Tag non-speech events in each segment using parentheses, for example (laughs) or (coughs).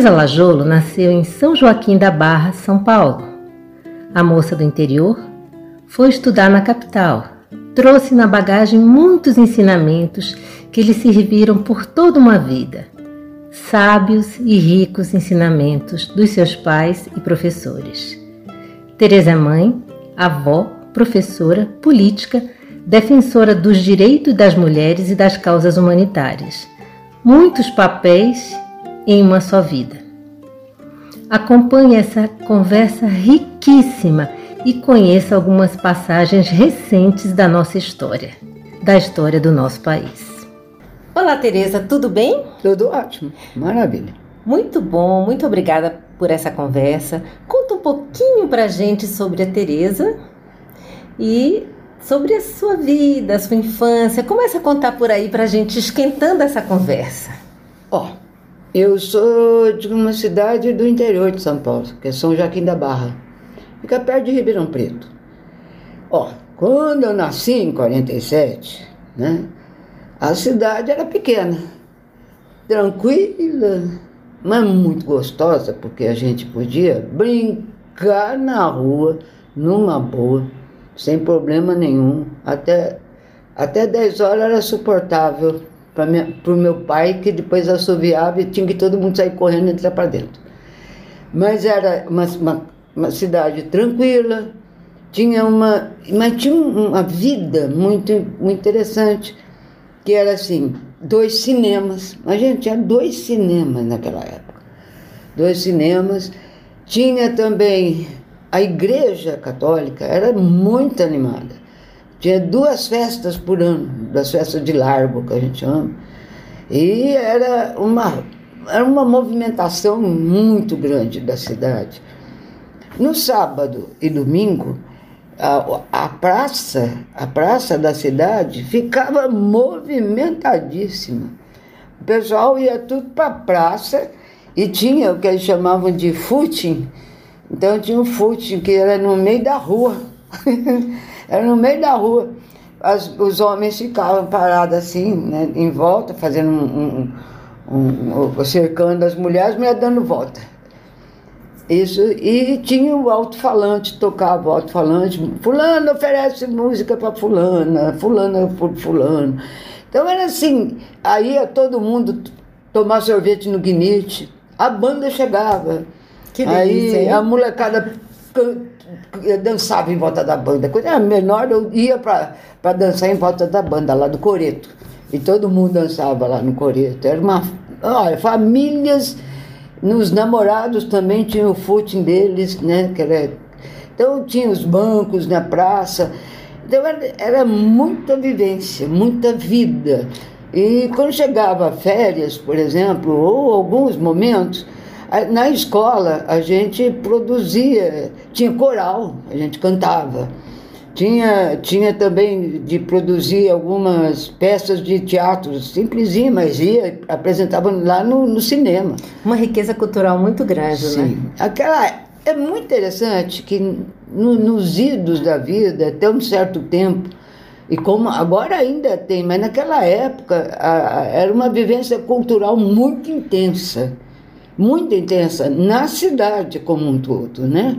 Teresa Lajolo nasceu em São Joaquim da Barra, São Paulo. A moça do interior foi estudar na capital. Trouxe na bagagem muitos ensinamentos que lhe serviram por toda uma vida. Sábios e ricos ensinamentos dos seus pais e professores. Teresa é mãe, avó, professora, política, defensora dos direitos das mulheres e das causas humanitárias. Muitos papéis em uma só vida. Acompanhe essa conversa riquíssima e conheça algumas passagens recentes da nossa história, da história do nosso país. Olá, Tereza, tudo bem? Tudo ótimo, maravilha. Muito bom, muito obrigada por essa conversa. Conta um pouquinho pra gente sobre a Tereza e sobre a sua vida, a sua infância. Começa a contar por aí pra gente, esquentando essa conversa. Ó, oh, eu sou de uma cidade do interior de São Paulo, que é São Joaquim da Barra. Fica perto de Ribeirão Preto. Ó, quando eu nasci em 47, né, a cidade era pequena, tranquila, mas muito gostosa, porque a gente podia brincar na rua, numa boa, sem problema nenhum. Até, até 10 horas era suportável para o meu pai, que depois assoviava e tinha que todo mundo sair correndo e entrar para dentro. Mas era uma, uma, uma, cidade tranquila, tinha uma, mas tinha uma vida muito, muito interessante, que era assim, dois cinemas. A gente tinha dois cinemas naquela época. Dois cinemas. Tinha também a igreja católica, era muito animada. Tinha duas festas por ano, das festas de largo que a gente chama. E era uma, era uma movimentação muito grande da cidade. No sábado e domingo, a, a praça, a praça da cidade ficava movimentadíssima. O pessoal ia tudo para a praça e tinha o que eles chamavam de footing. Então tinha um footing que era no meio da rua. (laughs) Era no meio da rua. As, os homens ficavam parados assim, né, em volta, fazendo um, um, um, um cercando as mulheres, as mulheres dando volta. Isso, e tinha o alto-falante, tocava o alto-falante, fulano oferece música para fulana, fulana por fulano. Então era assim, aí todo mundo tomar sorvete no guinite, a banda chegava. Que delícia, aí hein? a molecada eu dançava em volta da banda. Quando era menor, eu ia para dançar em volta da banda, lá do Coreto. E todo mundo dançava lá no Coreto. Era uma. Olha, famílias, nos namorados também tinha o footing deles, né? Que era, então tinha os bancos na praça. Então era, era muita vivência, muita vida. E quando chegava férias, por exemplo, ou alguns momentos, na escola a gente produzia, tinha coral, a gente cantava. Tinha, tinha também de produzir algumas peças de teatro, simplesinha, mas ia, apresentava lá no, no cinema. Uma riqueza cultural muito grande, Sim. né? Aquela, é muito interessante que no, nos idos da vida, até um certo tempo, e como agora ainda tem, mas naquela época a, a, era uma vivência cultural muito intensa muito intensa na cidade como um todo, né?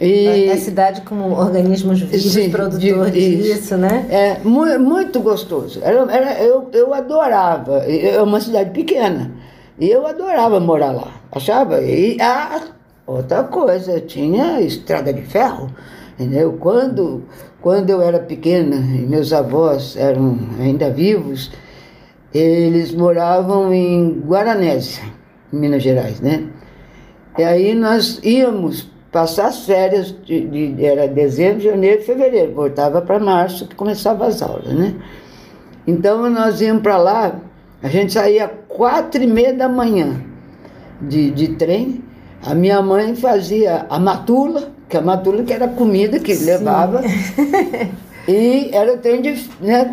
E, a cidade como organismos vivos, sim, produtores disso, né? É, muito, muito gostoso. Era, era, eu, eu adorava. É uma cidade pequena. E eu adorava morar lá. Achava? E ah, outra coisa, tinha estrada de ferro. Entendeu? Quando, quando eu era pequena e meus avós eram ainda vivos, eles moravam em Guaranésia. Minas Gerais, né? E aí nós íamos passar as férias, de, de, era dezembro, janeiro, fevereiro, voltava para março, que começava as aulas, né? Então nós íamos para lá, a gente saía quatro e meia da manhã de, de trem, a minha mãe fazia a matula, que a matula que era comida que Sim. levava. (laughs) E era o trem de. Né,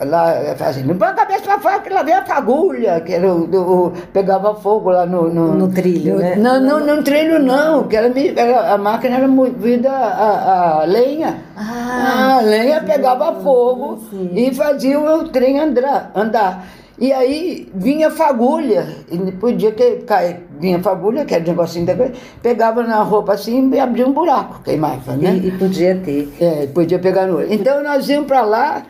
lá, assim, não põe a cabeça pra fora que lá vem a fagulha, que era o, o pegava fogo lá no. No, no trilho, no, né? Não, não, no trilho não, que era, era, a máquina era movida a, a lenha. Ah, a lenha pegava fogo sim. e fazia o trem andar. andar. E aí vinha fagulha, e podia que cair, vinha fagulha, que era um negocinho da coisa, pegava na roupa assim e abria um buraco, queimava, né? E, e podia ter. É, podia pegar no olho. Então nós íamos para lá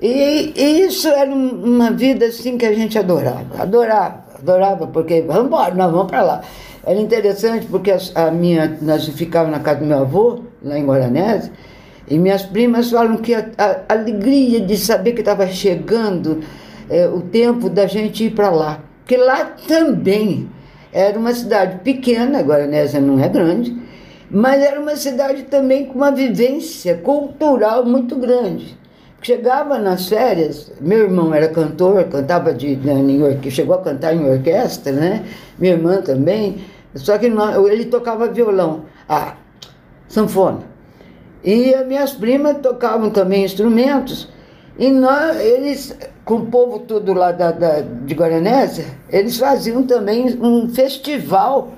e, e, isso era uma vida assim que a gente adorava, adorava, adorava, porque vamos embora, nós vamos para lá. Era interessante porque a, a, minha, nós ficávamos na casa do meu avô, lá em Guaranese, e minhas primas falam que a, a alegria de saber que estava chegando é, o tempo da gente ir para lá. Porque lá também era uma cidade pequena, agora Nésia não é grande, mas era uma cidade também com uma vivência cultural muito grande. Chegava nas férias, meu irmão era cantor, cantava de, né, em, chegou a cantar em orquestra, né? Minha irmã também, só que não, ele tocava violão, ah, sanfona. E as minhas primas tocavam também instrumentos, e nós, eles com o povo todo lá da, da, de Guaranésia, eles faziam também um festival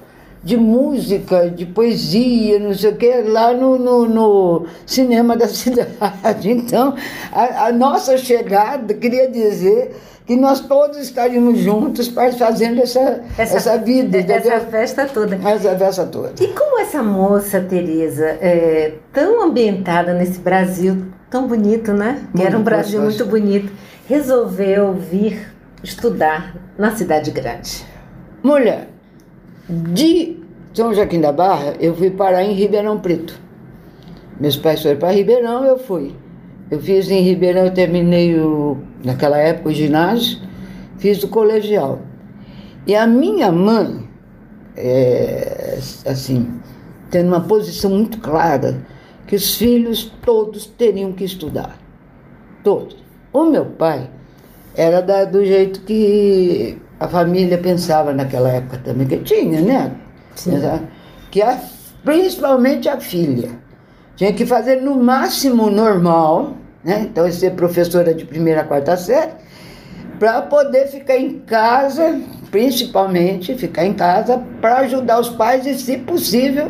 de música, de poesia, não sei o que, lá no, no, no cinema da (laughs) cidade. Então, a, a, nossa chegada queria dizer que nós todos estaríamos juntos fazendo essa, essa, essa vida. Essa entendeu? festa toda. Essa festa toda. E como essa moça, Tereza, é tão ambientada nesse Brasil tão bonito, né? Que era um Brasil muito bonito resolveu vir estudar na cidade grande? Mulher, de São Joaquim da Barra, eu fui parar em Ribeirão Preto. Meus pais foram para Ribeirão, eu fui. Eu fiz em Ribeirão, eu terminei o, naquela época o ginásio, fiz o colegial. E a minha mãe, é, assim, tendo uma posição muito clara, que os filhos todos teriam que estudar. Todos. O meu pai era da, do jeito que a família pensava naquela época também, que tinha, né? Sim. Que a, principalmente a filha tinha que fazer no máximo normal, né? Então, ser professora de primeira a quarta série, para poder ficar em casa, principalmente ficar em casa, para ajudar os pais e, se possível,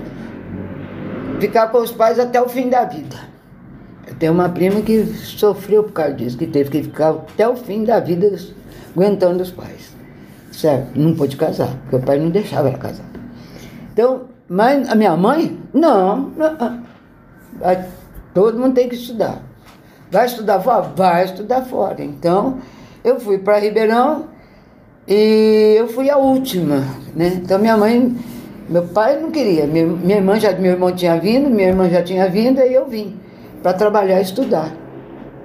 ficar com os pais até o fim da vida. Tem uma prima que sofreu por causa disso, que teve que ficar até o fim da vida aguentando os pais. Certo? Não pôde casar, porque o pai não deixava ela casar. Então, mas a minha mãe, não, não todo mundo tem que estudar. Vai estudar fora? Vai estudar fora. Então, eu fui para Ribeirão e eu fui a última, né? Então, minha mãe, meu pai não queria, minha, minha irmã já, meu irmão tinha vindo, minha irmã já tinha vindo, aí eu vim para trabalhar e estudar.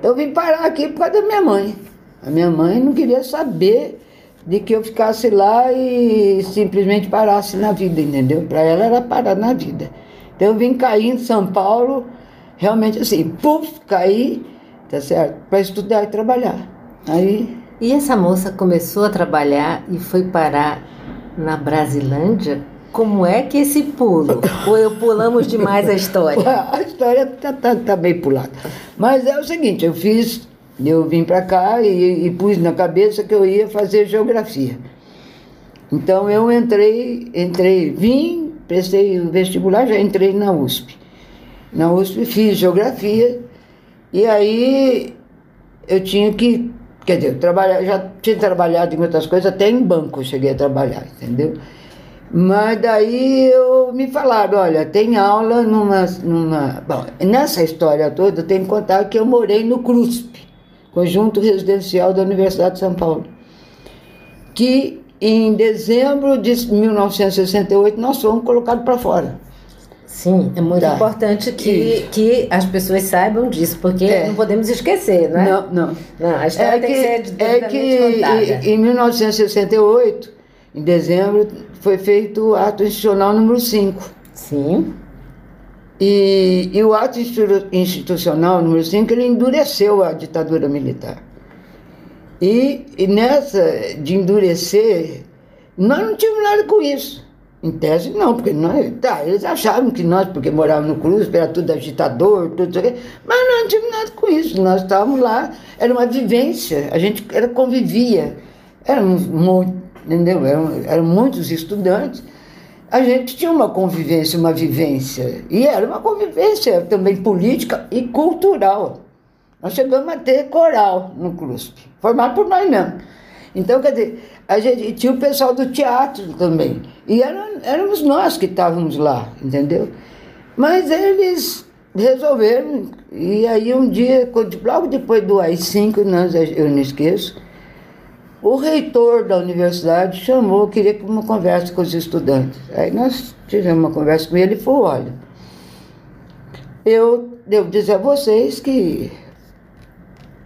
Eu vim parar aqui por causa da minha mãe. A minha mãe não queria saber de que eu ficasse lá e simplesmente parasse na vida, entendeu? Para ela era parar na vida. Então eu vim cair em São Paulo, realmente assim, puf, caí, tá certo? Para estudar e trabalhar. Aí. E essa moça começou a trabalhar e foi parar na Brasilândia como é que esse pulo? Ou eu pulamos demais a história? (laughs) a história está tá, tá bem pulada. Mas é o seguinte, eu fiz, eu vim para cá e, e pus na cabeça que eu ia fazer geografia. Então eu entrei, entrei, vim, prestei o vestibular, já entrei na USP. Na USP fiz geografia e aí eu tinha que, quer dizer, trabalhar, já tinha trabalhado em outras coisas, até em banco eu cheguei a trabalhar, entendeu? Mas daí eu, me falaram, olha, tem aula numa, numa. Bom, nessa história toda eu tenho que contar que eu morei no CRUSP, Conjunto Residencial da Universidade de São Paulo. Que em dezembro de 1968 nós fomos colocados para fora. Sim, é muito tá. importante que, que as pessoas saibam disso, porque é. não podemos esquecer, né? Não, não. não a história é tem que, que ser É que contada. em 1968, em dezembro, foi feito o ato institucional número 5. Sim. E, e o ato institucional número 5, ele endureceu a ditadura militar. E, e nessa de endurecer, nós não tínhamos nada com isso. Em tese, não, porque nós, tá, eles achavam que nós, porque morávamos no Cruz, era tudo agitador, tudo isso mas nós não tínhamos nada com isso. Nós estávamos lá, era uma vivência, a gente era, convivia. Éramos, entendeu? Eram, eram muitos estudantes. A gente tinha uma convivência, uma vivência. E era uma convivência também política e cultural. Nós chegamos a ter coral no CRUSP, formado por nós mesmos. Então, quer dizer, a gente tinha o pessoal do teatro também. E eram, éramos nós que estávamos lá, entendeu? Mas eles resolveram, e aí um dia, logo depois do AI-5, nós, eu não esqueço, o reitor da universidade chamou, queria uma conversa com os estudantes. Aí nós tivemos uma conversa com ele e falou, olha, eu devo dizer a vocês que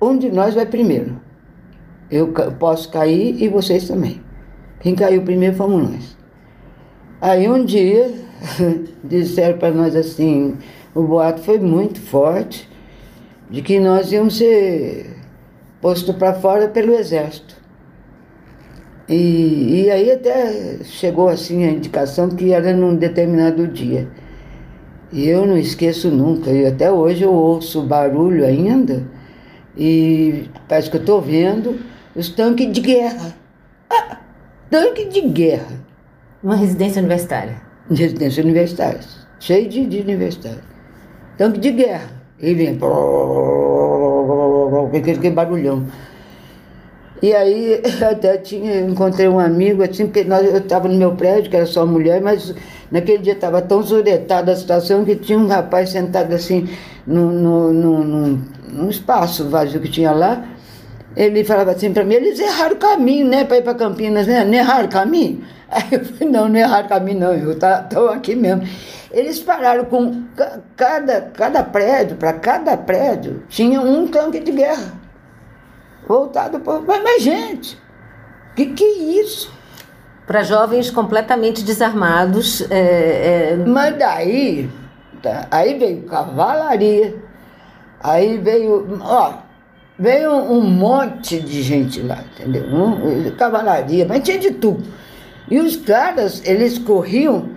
um de nós vai primeiro. Eu posso cair e vocês também. Quem caiu primeiro fomos nós. Aí um dia (laughs) disseram para nós assim, o boato foi muito forte, de que nós íamos ser posto para fora pelo exército. E, e aí até chegou assim a indicação que era num determinado dia. E eu não esqueço nunca, e até hoje eu ouço barulho ainda, e parece que eu estou vendo os tanques de guerra. Ah, tanque de guerra. Uma residência universitária. Residência universitária, cheio de, de universitários. Tanque de guerra. E vem, (laughs) aquele barulhão. E aí (laughs) até tinha, encontrei um amigo, assim, porque nós, eu estava no meu prédio, que era só mulher, mas naquele dia estava tão zuretada a situação que tinha um rapaz sentado assim no, no, no, no, num espaço vazio que tinha lá. Ele falava assim para mim, eles erraram o caminho, né, para ir para Campinas, né? Não erraram o caminho? (laughs) Aí eu falei, não, não erraram o caminho, não, eu estou tá, aqui mesmo. Eles pararam com cada, cada prédio, para cada prédio, tinha um tanque de guerra. Voltado para. Mas, mas, gente, que que é isso? Para jovens completamente desarmados. É, é... Mas daí, tá, aí veio cavalaria, aí veio. Ó, Veio um, monte de gente lá, entendeu? Um, cavalaria, mas tinha de tudo. E os caras, eles corriam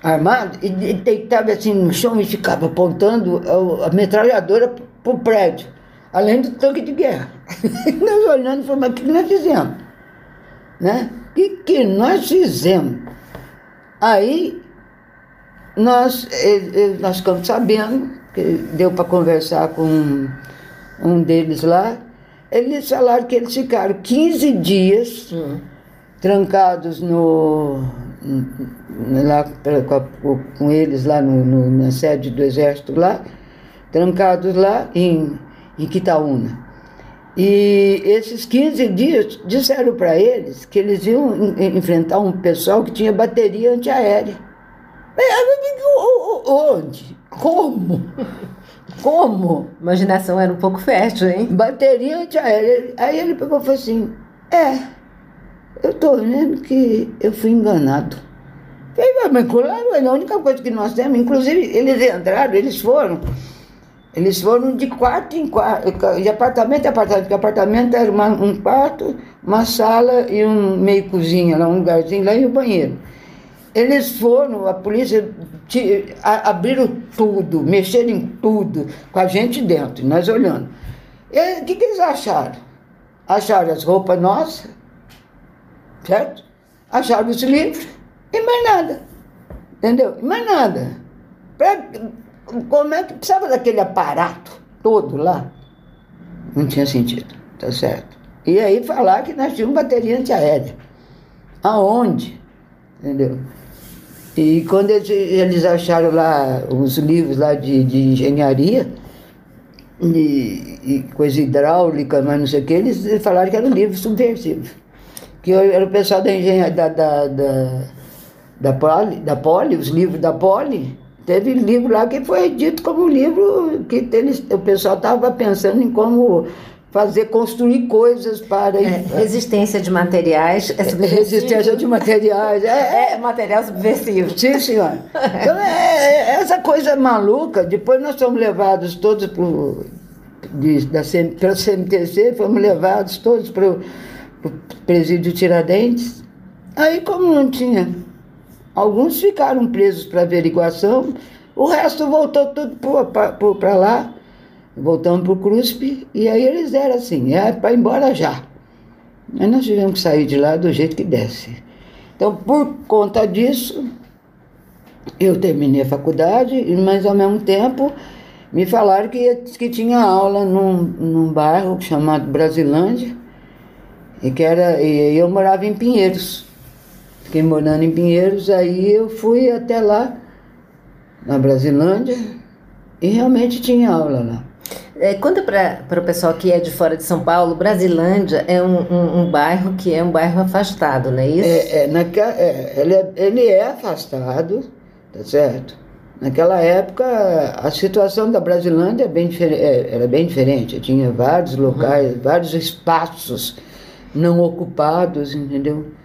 armados e, e deitavam assim no chão e ficavam apontando a, a metralhadora para o prédio, além do tanque de guerra. (laughs) nós olhando e falamos, mas o que nós fizemos? Né? O que, que nós fizemos? Aí nós, nós ficamos sabendo, que deu para conversar com um deles lá, eles falaram que eles ficaram 15 dias hum. trancados no, lá, com, com eles lá no, no, na sede do exército lá, trancados lá em, em Quitaúna. E esses 15 dias disseram para eles que eles iam enfrentar um pessoal que tinha bateria antiaérea. Onde? Como? (laughs) Como? Imaginação era um pouco fértil, hein? Bateria antiaérea. Aí ele pegou e falou assim: É, eu tô vendo que eu fui enganado. Falei, mas claro, é a única coisa que nós temos. Inclusive, eles entraram, eles foram. Eles foram de quarto em quarto, de apartamento em apartamento, porque apartamento era uma, um quarto, uma sala e um meio cozinha, lá, um lugarzinho lá e o um banheiro. Eles foram, a polícia te, a, abriram tudo, mexeram em tudo, com a gente dentro, nós olhando. O que, que eles acharam? Acharam as roupas nossas, certo? Acharam os livros e mais nada. Entendeu? E mais nada. Pra, como é que precisava daquele aparato todo lá? Não tinha sentido, tá certo? E aí falar que nós tínhamos bateria antiaérea. Aonde? Entendeu? E quando eles, eles acharam lá os livros lá de, de engenharia, e, e, coisa hidráulica, mas não sei o que, eles falaram que era um livro subversivo. Que era o pessoal da engenharia, da, da, da, da, Poli, da Poli, os livros da Poli, teve livro lá que foi dito como livro que eles, o pessoal estava pensando em como fazer, construir coisas para. É, resistência de materiais é Resistência de materiais. É, é material subversivo. Sim, senhora. Então, é, é, essa coisa maluca. Depois nós fomos levados todos de, da, pelo CMTC, fomos levados todos para o presídio Tiradentes. Aí, como não tinha, alguns ficaram presos para averiguação, o resto voltou tudo para lá, voltamos para o CRUSP, e aí eles deram assim, é para ir embora já. Aí nós tivemos que sair de lá do jeito que desce. Então, por conta disso, eu terminei a faculdade, mas ao mesmo tempo me falaram que, que tinha aula num, num bairro chamado Brasilândia, e que era, e eu morava em Pinheiros. Fiquei morando em Pinheiros, aí eu fui até lá, na Brasilândia, e realmente tinha aula lá. É, conta para o pessoal que é de fora de São Paulo, Brasilândia é um, um, um bairro que é um bairro afastado, não é isso? É, é, naquela, é, ele, é ele é afastado, tá certo? Naquela época, a situação da Brasilândia bem é, era bem diferente. Tinha vários locais, uhum. vários espaços não ocupados, entendeu?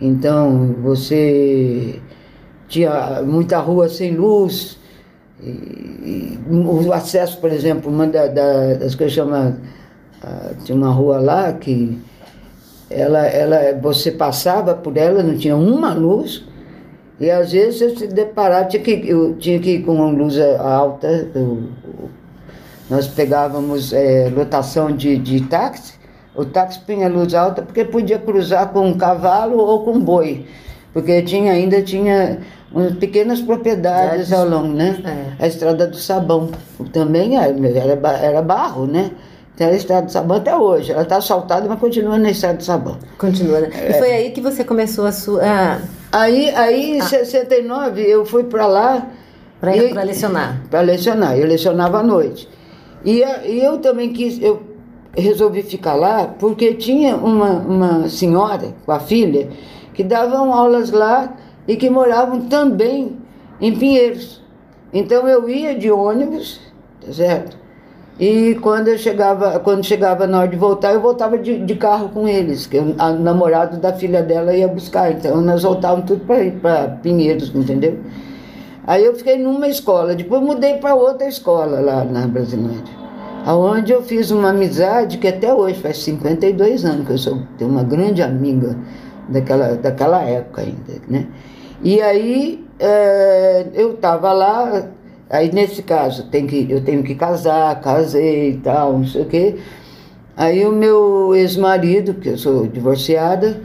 Então, você tinha muita rua sem luz, e, e o acesso, por exemplo, uma da, da, das chama. Uh, tinha uma rua lá que ela, ela, você passava por ela, não tinha uma luz, e às vezes eu se deparar, tinha que, eu tinha que ir com uma luz alta, eu, nós pegávamos é, lotação de, de táxi, o táxi punha luz alta porque podia cruzar com um cavalo ou com um boi, porque tinha ainda tinha umas pequenas propriedades ao longo, né? É. A estrada do sabão também era, era, era barro, né? Tem a estrada de sabão até hoje. Ela está assaltada, mas continua na estrada de sabão. Continua. Né? É. E foi aí que você começou a sua. Aí, aí em ah. 69, eu fui para lá. Para lecionar. Para lecionar. Eu lecionava à noite. E, e eu também quis. Eu resolvi ficar lá porque tinha uma, uma senhora com a filha que davam aulas lá e que moravam também em Pinheiros. Então eu ia de ônibus, tá certo? E quando eu chegava, quando chegava na hora de voltar, eu voltava de, de carro com eles, que o namorado da filha dela ia buscar. Então nós voltávamos tudo para ir para Pinheiros, entendeu? Aí eu fiquei numa escola, depois mudei para outra escola lá na Brasilândia. Aonde eu fiz uma amizade que até hoje, faz 52 anos que eu sou, tenho uma grande amiga daquela, daquela época ainda, né? E aí é, eu estava lá, Aí nesse caso tem que, eu tenho que casar, casei e tal, não sei o quê. Aí o meu ex-marido, que eu sou divorciada,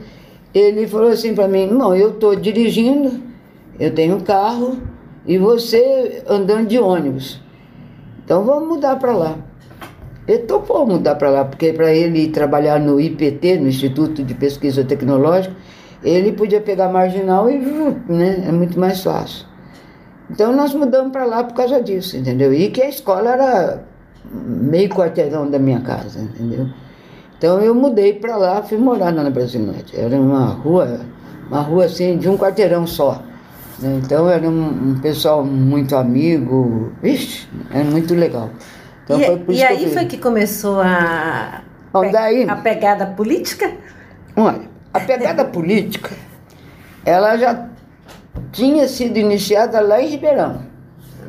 ele falou assim para mim, não, eu estou dirigindo, eu tenho carro e você andando de ônibus. Então vamos mudar para lá. Ele topou mudar para lá, porque para ele trabalhar no IPT, no Instituto de Pesquisa Tecnológica, ele podia pegar marginal e né, é muito mais fácil. Então nós mudamos para lá por causa disso, entendeu? E que a escola era meio quarteirão da minha casa, entendeu? Então eu mudei para lá, fui morar na Brasilândia. Era uma rua, uma rua assim de um quarteirão só. Né? Então era um, um, pessoal muito amigo, Ixi, era muito legal. Então, e, foi e aí foi que começou a, Bom, daí, a pegada política? Olha, a pegada política, ela já tinha sido iniciada lá em Ribeirão.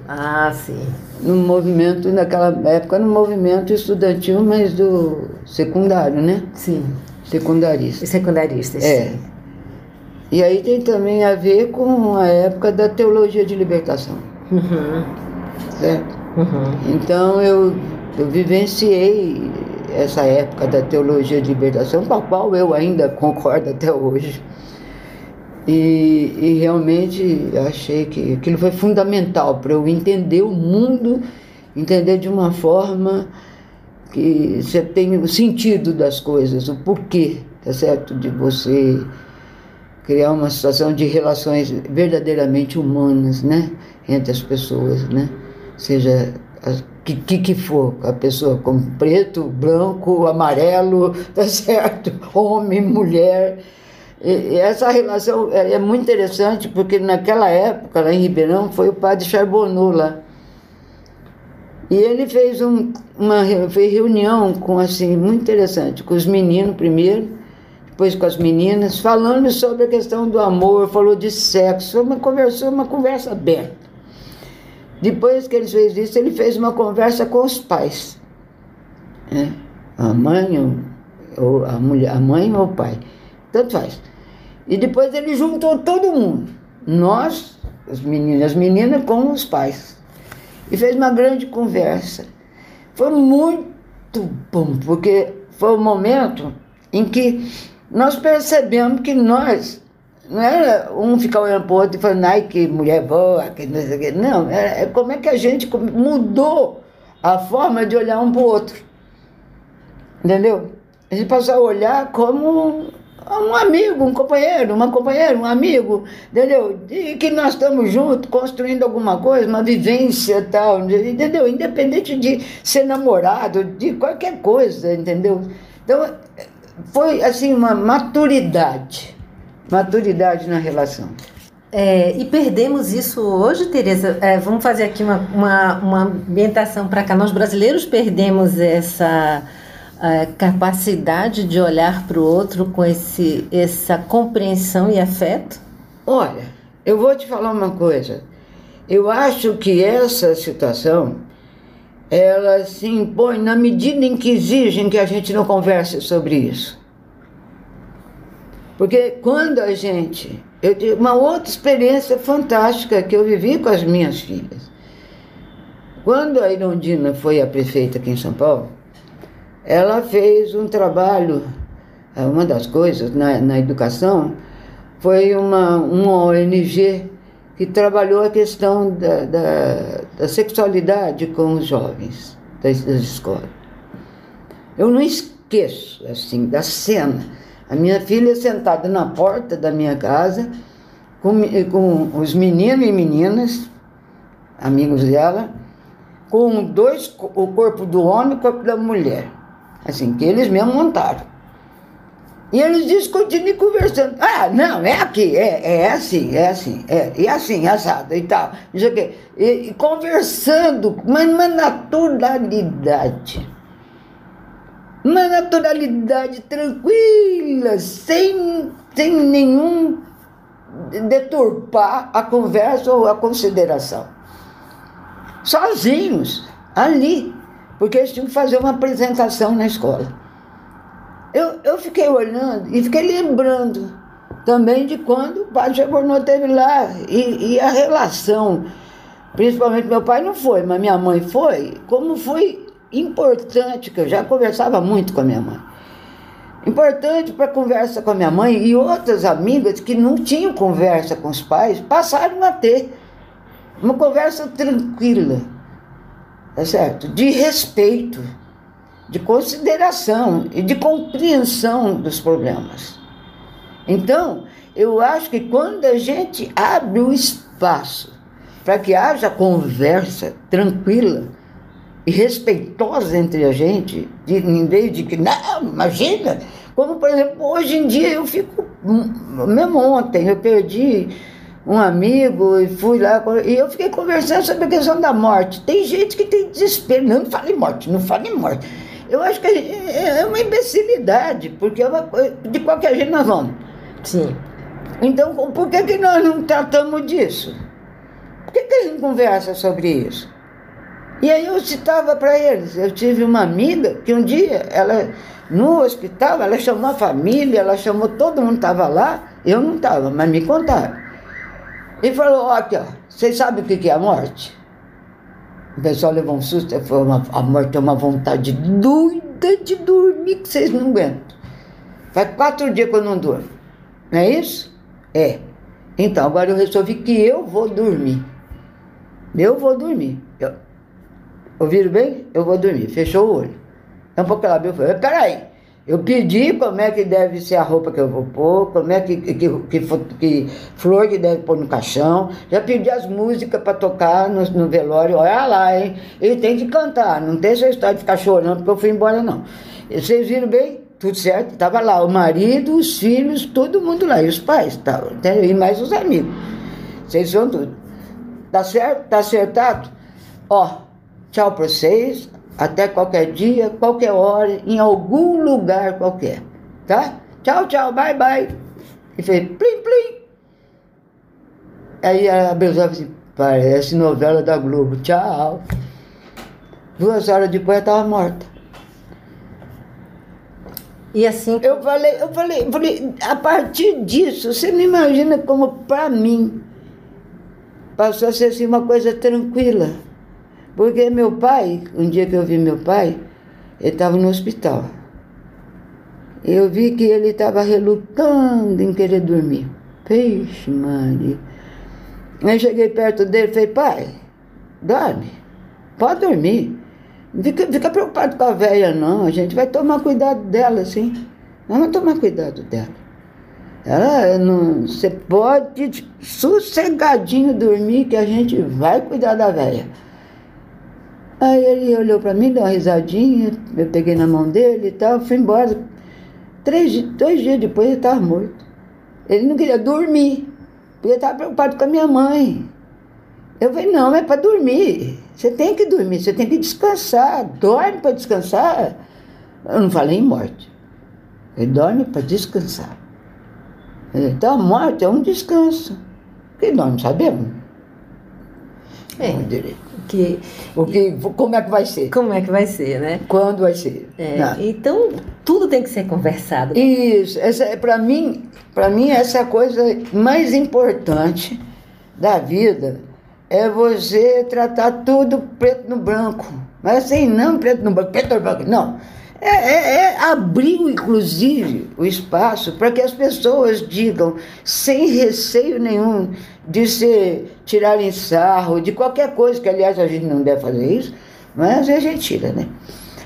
Ah, sim. No movimento, naquela época, no movimento estudantil, mas do secundário, né? Sim. Secundarista. Secundarista, é. sim. E aí tem também a ver com a época da teologia de libertação. Uhum. Certo? Uhum. Então eu, eu vivenciei essa época da teologia de libertação, com a qual eu ainda concordo até hoje. E, e realmente achei que aquilo foi fundamental para eu entender o mundo, entender de uma forma que você tem o sentido das coisas, o porquê, tá certo? De você criar uma situação de relações verdadeiramente humanas, né? Entre as pessoas, né? Seja que, que, que for, a pessoa como preto, branco, amarelo, (laughs) tá certo? Homem, mulher e essa relação é, é, muito interessante porque naquela época, lá em Ribeirão, foi o padre Charbonneau lá. E ele fez um, uma fez reunião com assim muito interessante com os meninos primeiro, depois com as meninas, falando sobre a questão do amor, falou de sexo, uma conversa, uma conversa aberta. Depois que ele fez isso, ele fez uma conversa com os pais, né? a mãe ou a mulher, a mãe ou o pai, tanto faz. E depois ele juntou todo mundo, nós, os meninos, as meninas com os pais e fez uma grande conversa. Foi muito bom, porque foi o momento em que nós percebemos que nós não era um ficar olhando para o outro e falando, ai, que mulher boa, que não sei o quê. Não, é, é como é que a gente mudou a forma de olhar um para o outro. Entendeu? A gente passou a olhar como um amigo, um companheiro, uma companheira, um amigo, entendeu? E que nós estamos juntos, construindo alguma coisa, uma vivência tal, entendeu? Independente de ser namorado, de qualquer coisa, entendeu? Então, foi assim uma maturidade, maturidade na relação. É, e perdemos isso hoje, Tereza. É, vamos fazer aqui uma, uma, uma ambientação para cá. Nós brasileiros perdemos essa a capacidade de olhar para o outro com esse, essa compreensão e afeto? Olha, eu vou te falar uma coisa. Eu acho que essa situação ela se impõe na medida em que exigem que a gente não converse sobre isso. Porque quando a gente. Eu tive uma outra experiência fantástica que eu vivi com as minhas filhas. Quando a Irondina foi a prefeita aqui em São Paulo, ela fez um trabalho, uma das coisas na, na educação foi uma, uma ONG que trabalhou a questão da, da, da sexualidade com os jovens das, das, escolas. Eu não esqueço, assim, da cena. A minha filha sentada na porta da minha casa, com, com os meninos e meninas, amigos dela, com dois, o corpo do homem e o corpo da mulher assim, que eles mesmos montaram. E eles discutindo e conversando. Ah, não, é aqui, é, é assim, é assim, é, e assim, assado e tal, não. E, e conversando, mas uma naturalidade. Uma naturalidade tranquila, sem, sem nenhum deturpar a conversa ou a consideração. Sozinhos, ali porque eles tinham que fazer uma apresentação na escola. Eu, eu fiquei olhando e fiquei lembrando também de quando o padre Chabornô esteve lá e, e a relação, principalmente meu pai não foi, mas minha mãe foi, como foi importante, que eu já conversava muito com a minha mãe. Importante para conversa com a minha mãe e outras amigas que não tinham conversa com os pais passaram a ter uma conversa tranquila tá certo? De respeito, de consideração e de compreensão dos problemas. Então, eu acho que quando a gente abre o espaço para que haja conversa tranquila respeitosa entre a gente, de, em vez de que, não, imagina, como por exemplo, hoje em dia eu fico, mesmo ontem eu perdi um amigo e fui lá e eu fiquei conversando sobre a questão da morte. Tem gente que tem desespero, não, não fale morte, não fale morte. Eu acho que é, é uma imbecilidade, porque é uma coisa, de qualquer jeito nós vamos. Sim. Então, por que, que nós não tratamos disso? Por que, que a gente conversa sobre isso? E aí eu citava para eles, eu tive uma amiga que um dia, ela no hospital, ela chamou a família, ela chamou todo mundo estava lá, eu não estava, mas me contaram. E falou, aqui, ó, vocês sabem o que é a morte? O pessoal levou um susto, falou, uma, a morte é uma vontade doida de dormir que vocês não aguentam. Faz quatro dias que eu não durmo. Não é isso? É. Então, agora eu resolvi que eu vou dormir. Eu vou dormir. Ouviram bem? Eu vou dormir. Fechou o olho. Então, um pouco ela abriu e falou, peraí. Eu pedi como é que deve ser a roupa que eu vou pôr, como é que, que, que, que flor que deve pôr no caixão. Já pedi as músicas para tocar no, no, velório. Olha lá, hein? Ele tem que cantar, não tem essa história de ficar chorando porque eu fui embora, não. Vocês viram bem? Tudo certo? Tava lá o marido, os filhos, todo mundo lá, e os pais, tá, e mais os amigos. Vocês vão tudo. Tá certo? Tá acertado? Ó, tchau para vocês, até qualquer dia, qualquer hora, em algum lugar qualquer, tá? Tchau, tchau, bye, bye. E fez plim, plim. Aí a Belzão assim, parece novela da Globo, tchau. Duas horas depois ela estava morta. E assim. Eu falei, eu falei, eu falei, a partir disso, você não imagina como para mim passou a ser assim uma coisa tranquila. Porque meu pai, um dia que eu vi meu pai, ele estava no hospital. Eu vi que ele estava relutando em querer dormir. Peixe, Maria. Aí cheguei perto dele e falei, pai, dorme, pode dormir. Fica, fica preocupado com a velha, não. A gente vai tomar cuidado dela, sim. Vamos tomar cuidado dela. Ela não. Você pode sossegadinho dormir que a gente vai cuidar da velha. Aí ele olhou para mim, deu uma risadinha, eu peguei na mão dele e tal, fui embora. Três, dois dias depois ele estava morto. Ele não queria dormir, porque estava preocupado com a minha mãe. Eu falei, não, é para dormir. Você tem que dormir, você tem que descansar. Dorme para descansar. Eu não falei em morte. Ele dorme para descansar. Então a morte é um descanso. Que nós não sabemos. É. Que, o que, como é que vai ser? Como é que vai ser, né? Quando vai ser? É, então tudo tem que ser conversado. Isso, essa é para mim, para mim essa é a coisa mais importante da vida é você tratar tudo preto no branco. Mas assim, não preto no branco, preto no branco, não. É, é, é inclusive, o espaço para que as pessoas digam, sem receio nenhum, de se tirarem sarro, de qualquer coisa, que aliás a gente não deve fazer isso, mas a gente tira, né?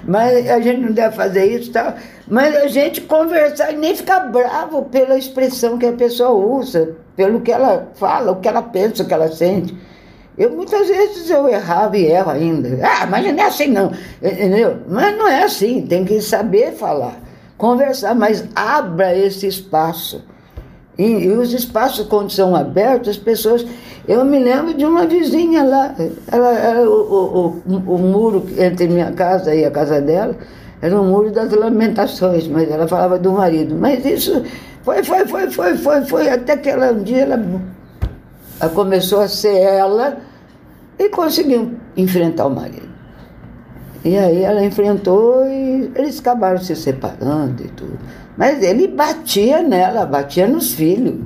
Mas a gente não deve fazer isso, tá? mas a gente conversar e nem ficar bravo pela expressão que a pessoa usa, pelo que ela fala, o que ela pensa, o que ela sente. Eu muitas vezes eu errava e erro ainda. Ah, mas não é assim não. Entendeu? Mas não é assim, tem que saber falar, conversar, mas abra esse espaço. E, e os espaços, quando são abertos, as pessoas. Eu me lembro de uma vizinha lá, ela, ela o, o, o, o muro entre minha casa e a casa dela era um muro das lamentações, mas ela falava do marido. Mas isso foi, foi, foi, foi, foi, foi, até que ela um dia ela, ela começou a ser ela e conseguiu enfrentar o marido. E aí ela enfrentou e eles acabaram se separando e tudo. Mas ele batia nela, batia nos filhos.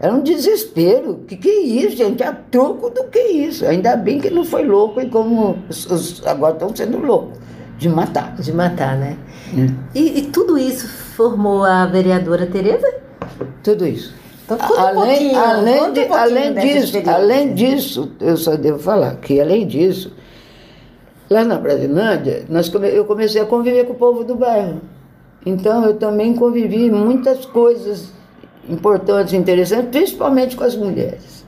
Era um desespero. Que que é isso, gente? A troco do que isso? Ainda bem que não foi louco e como os, os agora estão sendo loucos. De matar. De matar, né? É. E, e, tudo isso formou a vereadora Tereza? Tudo isso. Então, além, um além, de, um além disso, além disso, eu só devo falar que além disso, lá na Brasilândia, nós come, eu comecei a conviver com o povo do bairro. Então eu também convivi muitas coisas importantes, interessantes, principalmente com as mulheres.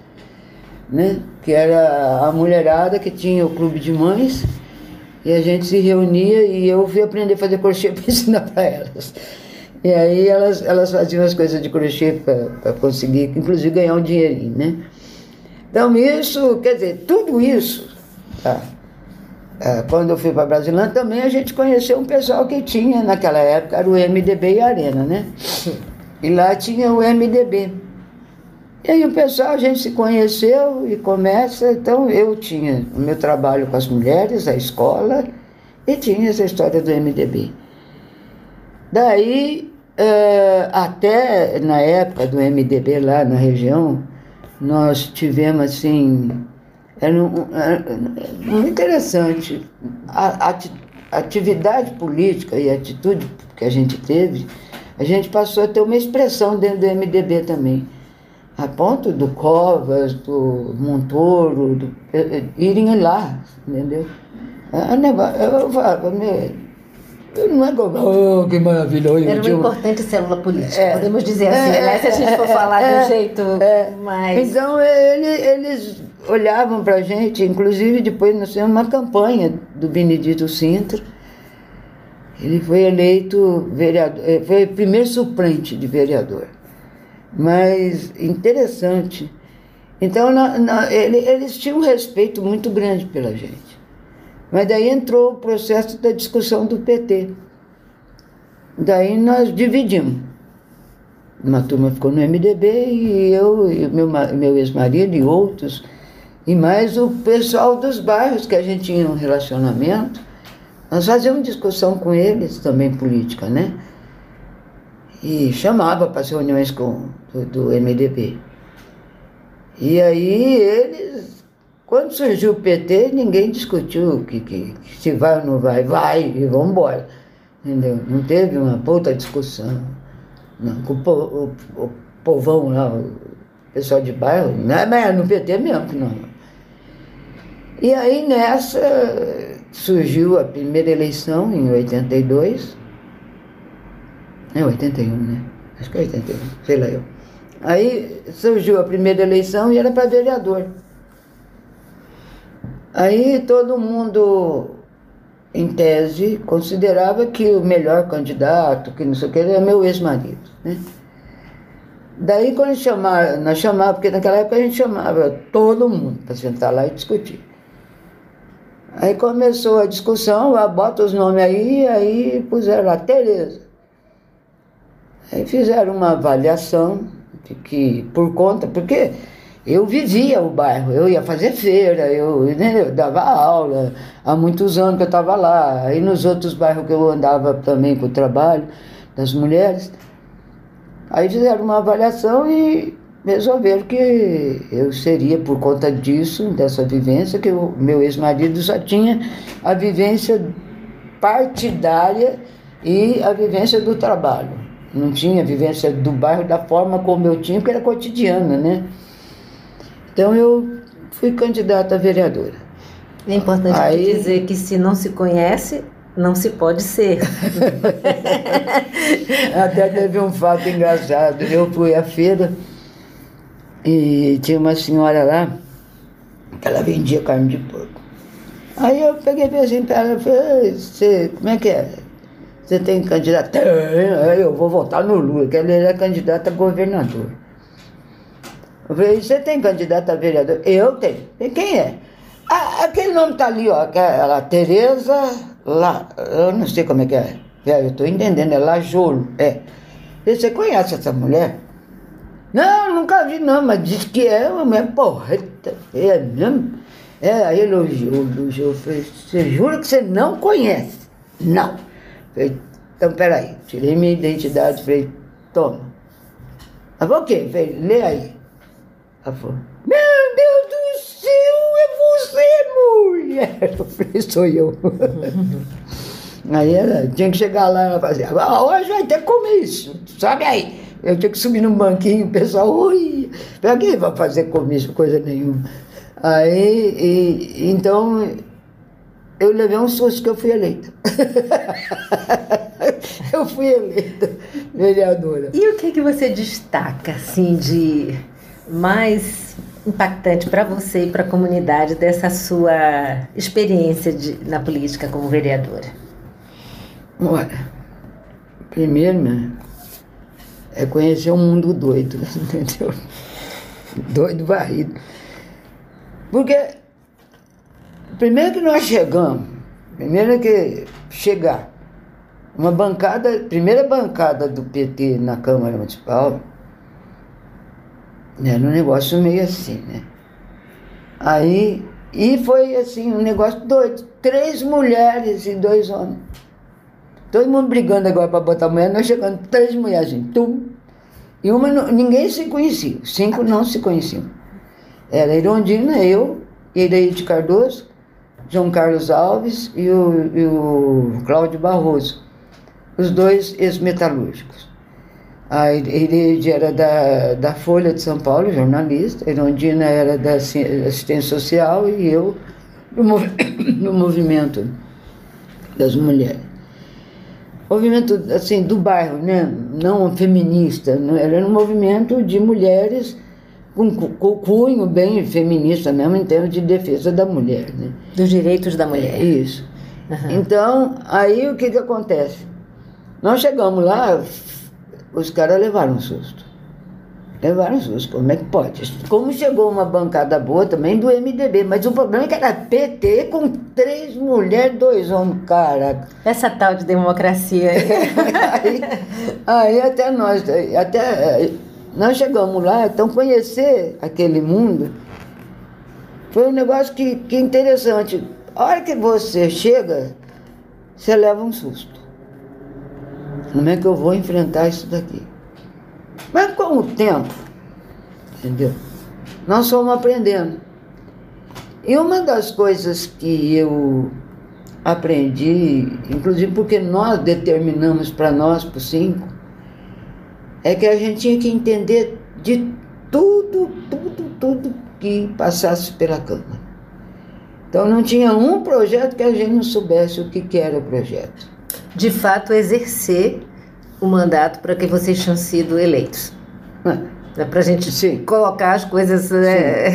Né? Que era a mulherada que tinha o clube de mães, e a gente se reunia e eu fui aprender a fazer crochê (laughs) para ensinar para elas. E aí elas, elas faziam as coisas de crochê para conseguir, inclusive, ganhar um dinheirinho, né? Então, isso, quer dizer, tudo isso, tá? É, quando eu fui para Brasilândia, também a gente conheceu um pessoal que tinha, naquela época, era o MDB e a Arena, né? E lá tinha o MDB. E aí o pessoal, a gente se conheceu e começa, então eu tinha o meu trabalho com as mulheres, a escola, e tinha essa história do MDB. Daí Uh, até na época do MDB lá na região, nós tivemos assim. Era, um, era interessante. A, a, atividade política e atitude que a gente teve, a gente passou a ter uma expressão dentro do MDB também. A ponto do Covas, do Montoro, do, eh, eh, irem lá, entendeu? É, negócio, eu falava, não é oh, que maravilha. Era uma importante célula política, é, podemos dizer assim, é, né? Se a gente for falar é, de um é, jeito é. mais. Então, ele, eles olhavam para a gente, inclusive depois nós fizemos uma campanha do Benedito Sintra. Ele foi eleito vereador, eh, foi o primeiro suplente de vereador. Mas interessante. Então, na, na, ele, eles tinham um respeito muito grande pela gente. Mas daí entrou o processo da discussão do PT. Daí nós dividimos. Uma turma ficou no MDB e eu, e meu, meu ex-marido e outros, e mais o pessoal dos bairros que a gente tinha um relacionamento. Nós fazíamos discussão com eles, também política, né? E chamava para as reuniões com, do, do MDB. E aí eles, quando surgiu o PT, ninguém discutiu que, que, que se vai ou não vai, vai e vamos embora. Entendeu? Não teve uma puta discussão. Não, com o, o, o povão lá, o pessoal de bairro, não é, mas é no PT mesmo não. E aí nessa surgiu a primeira eleição em 82. É 81, né? Acho que é 81, sei lá eu. Aí surgiu a primeira eleição e era para vereador. Aí todo mundo, em tese, considerava que o melhor candidato, que não sei o que, era meu ex-marido. Né? Daí quando chamaram, nós chamávamos, porque naquela época a gente chamava todo mundo para sentar lá e discutir. Aí começou a discussão, ah, bota os nomes aí, aí puseram lá, Tereza. Aí fizeram uma avaliação que, por conta, porque eu vivia o bairro, eu ia fazer feira, eu, né, eu dava aula, há muitos anos que eu estava lá, aí nos outros bairros que eu andava também com o trabalho das mulheres. Aí fizeram uma avaliação e resolveram que eu seria, por conta disso, dessa vivência, que o meu ex-marido só tinha a vivência partidária e a vivência do trabalho. Não tinha a vivência do bairro da forma como eu tinha, porque era cotidiana, né? Então eu fui candidata a vereadora. É importante Aí... dizer que se não se conhece, não se pode ser. (laughs) Até teve um fato engraçado. Eu fui à feira e tinha uma senhora lá que ela vendia carne de porco. Aí eu peguei e assim para ela, falei, você, como é que é? Você tem candidato? (laughs) Eu vou votar no Lula, que ele é candidato a governador. Você tem candidato a vereador? Eu tenho. E quem é? Ah, aquele nome tá ali, ó, aquela Tereza lá, eu não sei como é que é. Eu estou entendendo, é Lajolo. É. Você conhece essa mulher? Não, nunca vi não, mas diz que é uma mulher porreta. É mesmo? É, aí elogiou, elogiou. Falei, você jura que você não conhece? Não. Falei, então peraí, tirei minha identidade, falei, toma. Falou, o quê? Falei, lê aí. Ela falou, meu Deus do céu, é você, mulher. Eu (laughs) falei, sou eu. aí ela tinha que chegar lá, ela fazia, ah, hoje vai ter comício, sobe aí. Eu tinha que subir num banquinho, o pessoal, ui, pra quem vai fazer comício, coisa nenhuma. Aí, e, então, eu levei um susto que eu fui eleita. (laughs) eu fui eleita vereadora. E o que, que você destaca, assim, de mais impactante para você e para a comunidade dessa sua experiência de, na política como vereadora? Olha, primeiro, né, é conhecer um mundo doido, (laughs) entendeu? Doido varrido. Porque Primeiro que nós chegamos, primeiro que chegar, uma bancada, primeira bancada do PT na Câmara Municipal, era um negócio meio assim, né? Aí, e foi assim, um negócio doido. Três mulheres e dois homens. Todo mundo brigando agora para botar mulher, nós chegando, três mulheres, assim, tum. E uma, ninguém se conhecia, cinco não se conheciam. Era Irondina, eu, Ireide Cardoso, João Carlos Alves e o, e o Cláudio Barroso, os dois ex-metalúrgicos. Ele era da, da Folha de São Paulo, jornalista, Erondina era da assistência social e eu do, (coughs) do movimento das mulheres. Movimento assim do bairro, né? não feminista, não, era um movimento de mulheres com, com cunho bem feminista mesmo em termos de defesa da mulher. Né? Dos direitos da mulher. É, isso. Uhum. Então, aí o que, que acontece? Nós chegamos lá, os caras levaram um susto. Levaram susto, como é que pode? Como chegou uma bancada boa também do MDB, mas o problema é que era PT com três mulheres, dois homens, cara. Essa tal de democracia. aí, (laughs) aí até nós, até nós chegamos lá, então conhecer aquele mundo foi um negócio que, que interessante. A hora que você chega, você leva um susto. Como é que eu vou enfrentar isso daqui? Mas com o tempo, entendeu? Nós fomos aprendendo. E uma das coisas que eu aprendi, inclusive porque nós determinamos para nós, por cinco, é que a gente tinha que entender de tudo, tudo, tudo que passasse pela Câmara. Então não tinha um projeto que a gente não soubesse o que, que era o projeto. De fato, exercer o mandato para que vocês tenham sido eleitos. É para a gente Sim. colocar as coisas. É...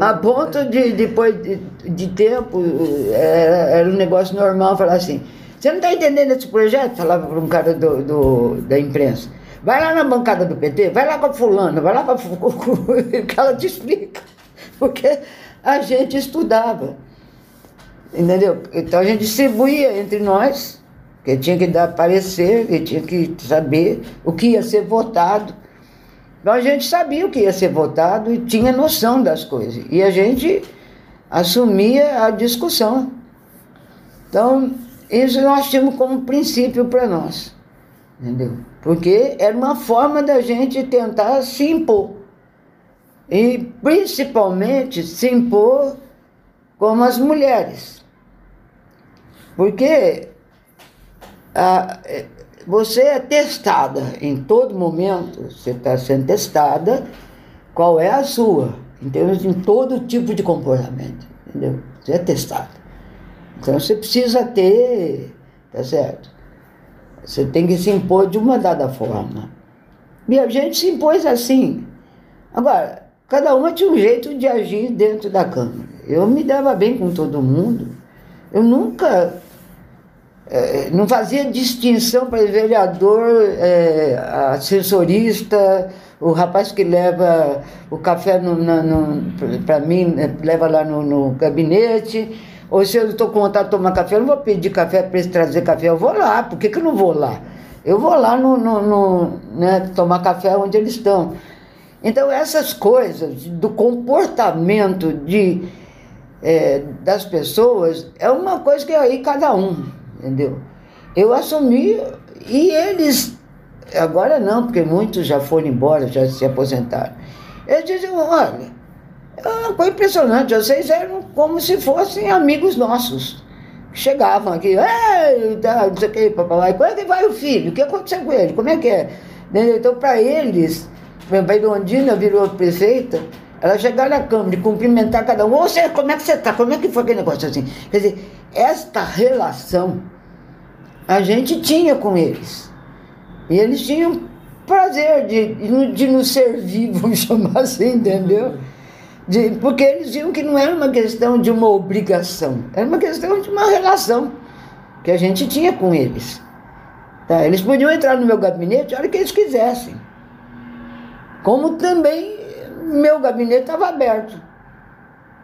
A ponto de, depois de, de tempo, era, era, um negócio normal falar assim: você não está entendendo esse projeto? Falava para um cara do, do, da imprensa. Vai lá na bancada do PT, vai lá com a fulana, vai lá com a (laughs) que ela te explica. Porque a gente estudava. Entendeu? Então a gente distribuía entre nós que tinha que dar parecer, que tinha que saber o que ia ser votado. Então a gente sabia o que ia ser votado e tinha noção das coisas. E a gente assumia a discussão. Então, isso nós tínhamos como princípio para nós. Entendeu? Porque era uma forma da gente tentar se impor. E principalmente se impor como as mulheres. Porque é, você é testada em todo momento, você está sendo testada qual é a sua, em termos de todo tipo de comportamento, entendeu? Você é testado. Então você precisa ter, tá certo? Você tem que se impor de uma dada forma. E a gente se impôs assim. Agora, cada uma tinha um jeito de agir dentro da Câmara. Eu me dava bem com todo mundo. Eu nunca é, não fazia distinção para vereador, é, assessorista, o rapaz que leva o café para mim, né, leva lá no, no, gabinete, ou se eu estou com vontade de tomar café, eu não vou pedir café para eles trazer café, eu vou lá, por que, que eu não vou lá? Eu vou lá no, no, no né, tomar café onde eles estão. Então essas coisas do comportamento de, é, das pessoas é uma coisa que é aí cada um entendeu? Eu assumi e eles, agora não, porque muitos já foram embora, já se aposentaram. Eles dizem, olha, é uma coisa impressionante, vocês eram como se fossem amigos nossos. Chegavam aqui, tá, não sei o que, papai, quando é que vai o filho? O que aconteceu com ele? Como é que é? Então, para eles, a Irondina virou prefeita, ela chegar na Câmara e cumprimentar cada um, você, como é que você está? Como é que foi aquele negócio assim? Quer dizer, esta relação a gente tinha com eles. E eles tinham prazer de, de nos servir, vamos (laughs) chamar assim, entendeu? De, porque eles viam que não era uma questão de uma obrigação, era uma questão de uma relação que a gente tinha com eles. Tá? Eles podiam entrar no meu gabinete a hora que eles quisessem. Como também meu gabinete estava aberto.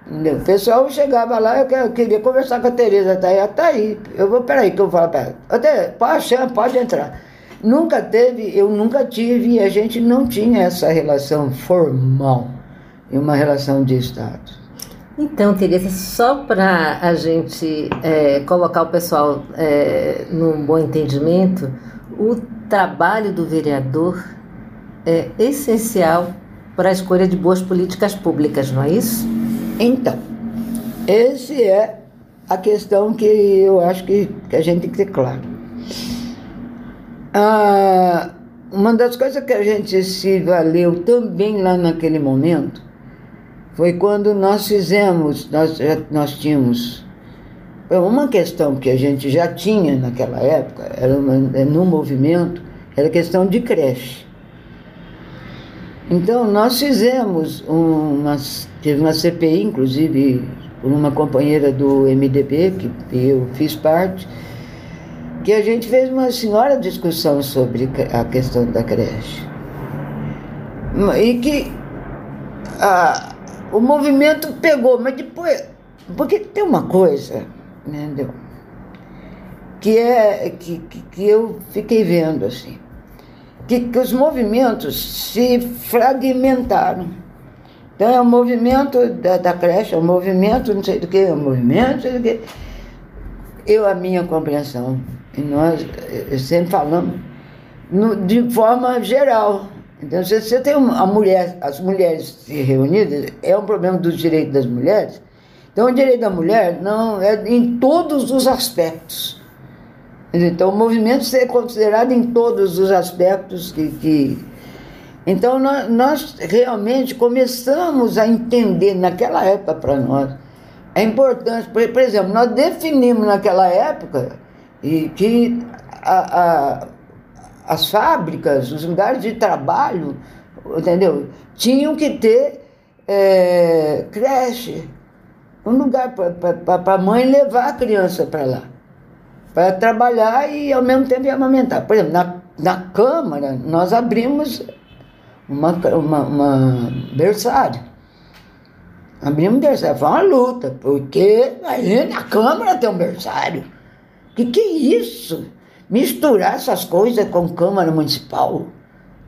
Entendeu? O pessoal chegava lá, eu queria conversar com a Tereza, tá aí, tá aí. Eu vou, peraí, que eu vou falar para ela. Até, pode, pode entrar. Nunca teve, eu nunca tive, e a gente não tinha essa relação formal, e uma relação de Estado. Então, Tereza, só para a gente é, colocar o pessoal é, num bom entendimento, o trabalho do vereador é essencial para a escolha de boas políticas públicas, não é isso? Então, essa é a questão que eu acho que, que a gente tem que ter claro. Ah, uma das coisas que a gente se valeu também lá naquele momento foi quando nós fizemos, nós, nós tínhamos uma questão que a gente já tinha naquela época, era uma, no movimento, era a questão de creche. Então, nós fizemos uma, teve uma CPI, inclusive, por uma companheira do MDB, que eu fiz parte, que a gente fez uma senhora discussão sobre a questão da creche. E que a, o movimento pegou, mas depois. Porque tem uma coisa, entendeu? Que é que, que, eu fiquei vendo assim. Que, que os movimentos se fragmentaram. Então é o movimento da, da creche, é o movimento, não sei do que, é o movimento, não sei do que. Eu, a minha compreensão, e nós sempre falamos no, de forma geral. Então, se você tem uma, mulher, as mulheres se reunidas, é um problema dos direitos das mulheres. Então, o direito da mulher não é em todos os aspectos. Então, o movimento ser considerado em todos os aspectos que. que... Então, nós, nós realmente começamos a entender, naquela época para nós, a importância. Por, por exemplo, nós definimos naquela época e que a, a as fábricas, os lugares de trabalho, entendeu? Tinham que ter é, creche, um lugar para a mãe levar a criança para lá, para trabalhar e ao mesmo tempo amamentar. Por exemplo, na, na Câmara, nós abrimos uma, uma, uma berçário. Abrimos um berçário, foi uma luta, porque aí na Câmara tem um berçário. Que que é isso? misturar essas coisas com Câmara Municipal.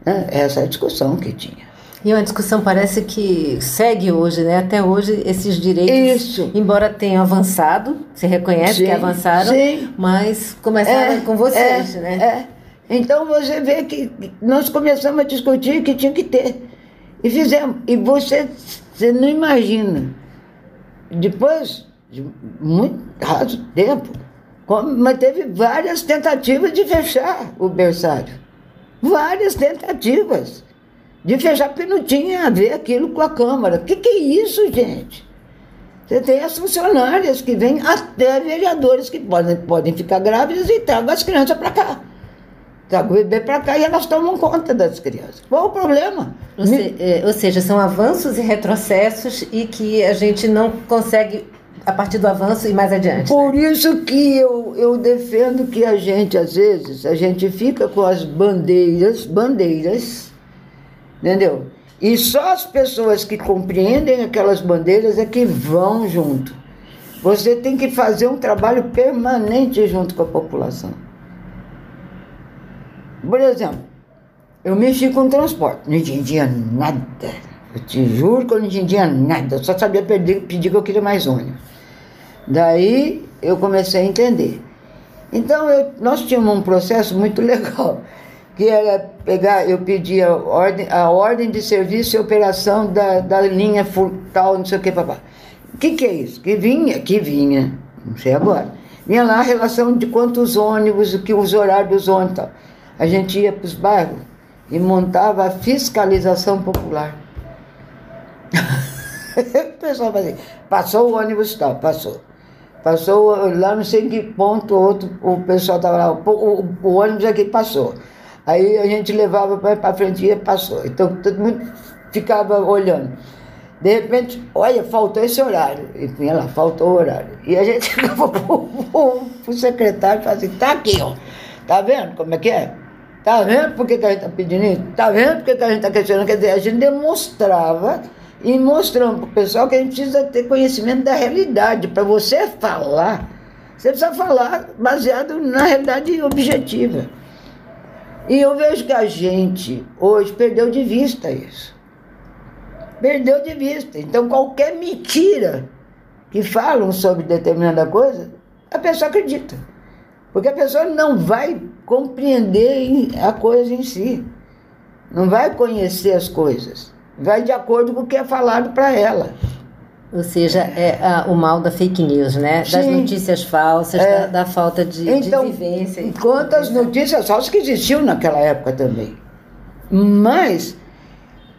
Né? Essa é a discussão que tinha. E uma discussão parece que segue hoje, né? Até hoje esses direitos, Isso. embora tenham avançado, se reconhece sim, que avançaram, sim. mas começaram é, com vocês, é, né? É. Então você vê que nós começamos a discutir que tinha que ter. E fizemos. E você, você não imagina. Depois de muito raso tempo, mas teve várias tentativas de fechar o berçário. Várias tentativas de fechar, porque não tinha a ver aquilo com a Câmara. O que, que é isso, gente? Você tem as funcionárias que vêm, até vereadores que podem, podem ficar grávidas e tragam as crianças para cá. Tragam o bebê para cá e elas tomam conta das crianças. Qual o problema? Ou, se, é, ou seja, são avanços e retrocessos e que a gente não consegue a partir do avanço e mais adiante. Por né? isso que eu, eu defendo que a gente, às vezes, a gente fica com as bandeiras, bandeiras, entendeu? E só as pessoas que compreendem aquelas bandeiras é que vão junto. Você tem que fazer um trabalho permanente junto com a população. Por exemplo, eu mexi com transporte, não entendia nada. Eu te juro que eu não entendia nada. Eu só sabia pedir, pedir que eu queria mais ônibus. Daí eu comecei a entender. Então eu, nós tínhamos um processo muito (laughs) legal, que era pegar, eu pedia ordem, a ordem de serviço e operação da, da linha tal, não sei o que, papá. O que, que é isso? Que vinha, que vinha, não sei agora. Vinha lá a relação de quantos ônibus, o que os horários dos ônibus tal. A gente ia para os bairros e montava a fiscalização popular. (laughs) o pessoal fazia, passou o ônibus tal, passou. Passou lá, não sei em que ponto, outro, o pessoal estava lá, o, o, o, ônibus aqui passou. Aí a gente levava para frente e passou. Então todo mundo ficava olhando. De repente, olha, faltou esse horário. E vinha lá, faltou o horário. E a gente chegava para o secretário e falava assim, tá aqui, ó. Tá vendo como é que é? Tá vendo por que, que a gente está pedindo isso? Tá vendo por que, a gente está questionando? Quer dizer, a gente demonstrava e mostrando para o pessoal que a gente precisa ter conhecimento da realidade. Para você falar, você precisa falar baseado na realidade objetiva. E eu vejo que a gente hoje perdeu de vista isso. Perdeu de vista. Então, qualquer mentira que falam sobre determinada coisa, a pessoa acredita. Porque a pessoa não vai compreender a coisa em si, não vai conhecer as coisas vai de acordo com o que é falado para ela. Ou seja, é a, o mal da fake news, né? Sim. Das notícias falsas, é. da, da, falta de, então, de vivência. Quantas notícias falsas que existiam naquela época também. Mas,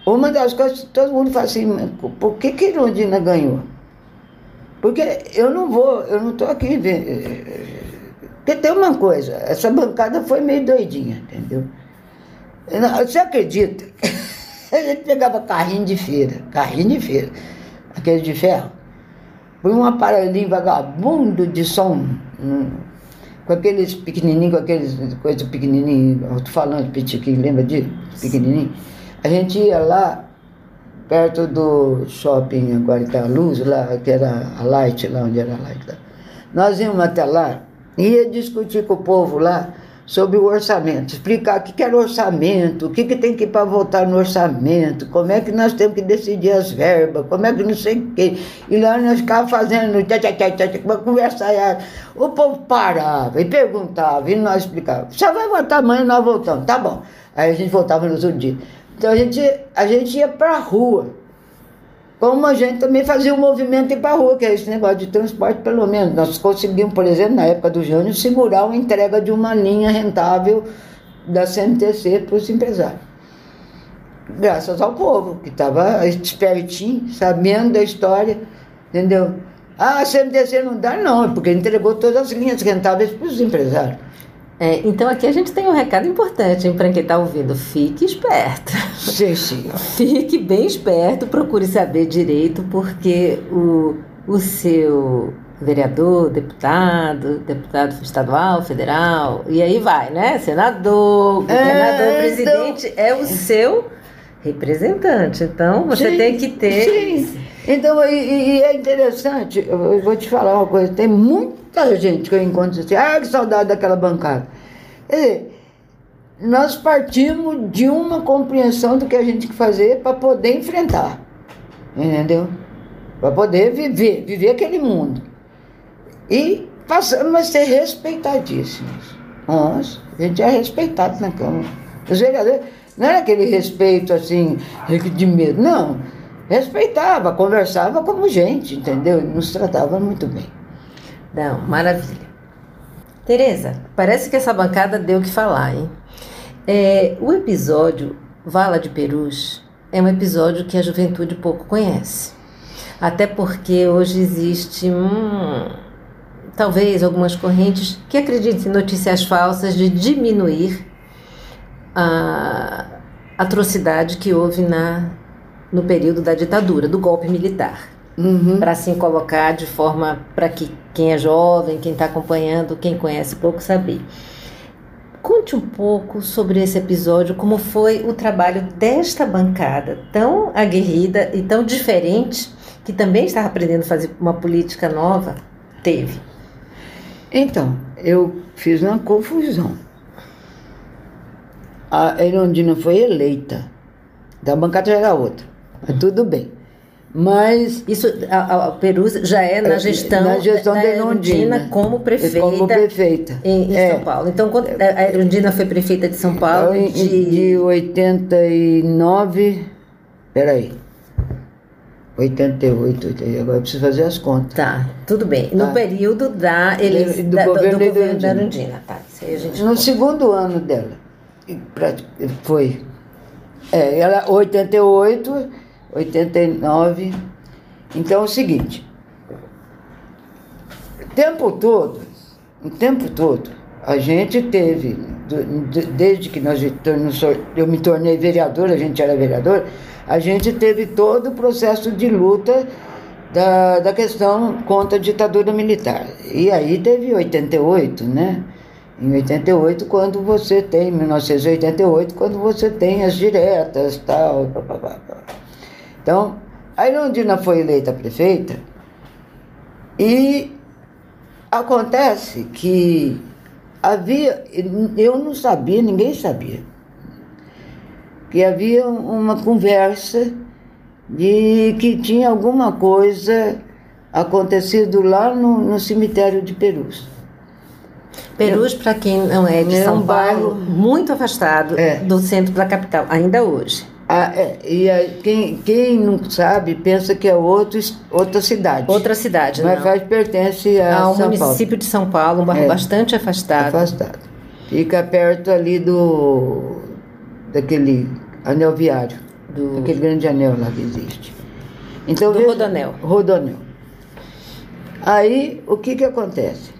uma das coisas que todo mundo fala assim, por que que Irondina ganhou? Porque eu não vou, eu não estou aqui vendo. Porque tem uma coisa, essa bancada foi meio doidinha, entendeu? Você acredita? (laughs) A gente pegava carrinho de feira, carrinho de feira, aquele de ferro, põe um aparelhinho vagabundo de som, hum, com aqueles pequenininhos, com aqueles coisas pequenininhos, falando pitiquinho, lembra disso? Pequenininho. a gente ia lá, perto do shopping agora está a luz, lá, que era a Light, lá onde era a Light. Lá. Nós íamos até lá, ia discutir com o povo lá sobre o orçamento, explicar o que era orçamento, o que, que tem que ir para votar no orçamento, como é que nós temos que decidir as verbas, como é que não sei o quê. E lá nós ficávamos fazendo uma conversa. O povo parava e perguntava, e nós explicávamos. Você vai votar amanhã, nós voltamos. Tá bom. Aí a gente voltava nos outros dias. Então a gente, a gente ia para a rua como a gente também fazia o movimento a rua, que é esse negócio de transporte, pelo menos. Nós conseguimos, por exemplo, na época do Jânio, segurar a entrega de uma linha rentável da CMTC para os empresários. Graças ao povo, que estava espertinho, sabendo da história, entendeu? Ah, a CMTC não dá, não, porque entregou todas as linhas rentáveis para os empresários. É, então aqui a gente tem um recado importante para quem está ouvindo. Fique esperto. Sim. (laughs) Fique bem esperto, procure saber direito, porque o, o seu vereador, deputado, deputado estadual, federal, e aí vai, né? Senador, governador, é, presidente, então... é o seu representante. Então você sim, tem que ter. Sim. Então, e, e, é interessante, eu vou te falar uma coisa, tem muita gente que eu encontro assim, ah, que saudade daquela bancada. Quer dizer, nós partimos de uma compreensão do que a gente tem que fazer para poder enfrentar, entendeu? Para poder viver, viver aquele mundo. E passamos a ser respeitadíssimos. Nós, a gente é respeitado na Câmara. Os vereadores, não era aquele respeito assim, de medo, não respeitava, conversava como gente, entendeu? Nos tratava muito bem. Não, maravilha. Tereza, parece que essa bancada deu o que falar, hein? É, o episódio Vala de Perus é um episódio que a juventude pouco conhece. Até porque hoje existe, hum, talvez, algumas correntes que acreditam em notícias falsas de diminuir a atrocidade que houve na no período da ditadura, do golpe militar. Uhum. Para assim colocar de forma para que quem é jovem, quem está acompanhando, quem conhece pouco, saber. Conte um pouco sobre esse episódio, como foi o trabalho desta bancada tão aguerrida e tão diferente, que também estava aprendendo a fazer uma política nova, teve. Então, eu fiz uma confusão. A Erundina foi eleita, da bancada já era outra. Tudo bem. Mas. Isso, a, a Perusa já é na gestão, na gestão da, da Erundina como prefeita, como prefeita. em, em é. São Paulo. Então, quando a Erundina foi prefeita de São Paulo. Então, de, de 89. Peraí. 88, agora eu preciso fazer as contas. Tá, tudo bem. No tá. período da, ele, do, da, governo, do, do governo da Erundina. Tá, no conta. segundo ano dela, foi. É, ela, 88 89. Então é o seguinte, o tempo todo, o tempo todo, a gente teve, desde que nós, eu me tornei vereador, a gente era vereador, a gente teve todo o processo de luta da, da questão contra a ditadura militar. E aí teve 88, né? Em 88, quando você tem, 1988, quando você tem as diretas, tal, blá, então, a Irondina foi eleita prefeita e acontece que havia, eu não sabia, ninguém sabia, que havia uma conversa de que tinha alguma coisa acontecido lá no, no cemitério de Perus. Perus, para quem não é de é São um Paulo, bairro, muito afastado é. do centro da capital, ainda hoje. Ah, é, e quem, quem não sabe pensa que é outro, outra cidade. Outra cidade, Mas não. faz, pertence a ao São município Paulo. de São Paulo, um bairro é, bastante afastado. Afastado. Fica perto ali do daquele anel viário, do... aquele grande anel lá que existe. Então, do veja, Rodonel. Rodonel. Aí, o que que acontece?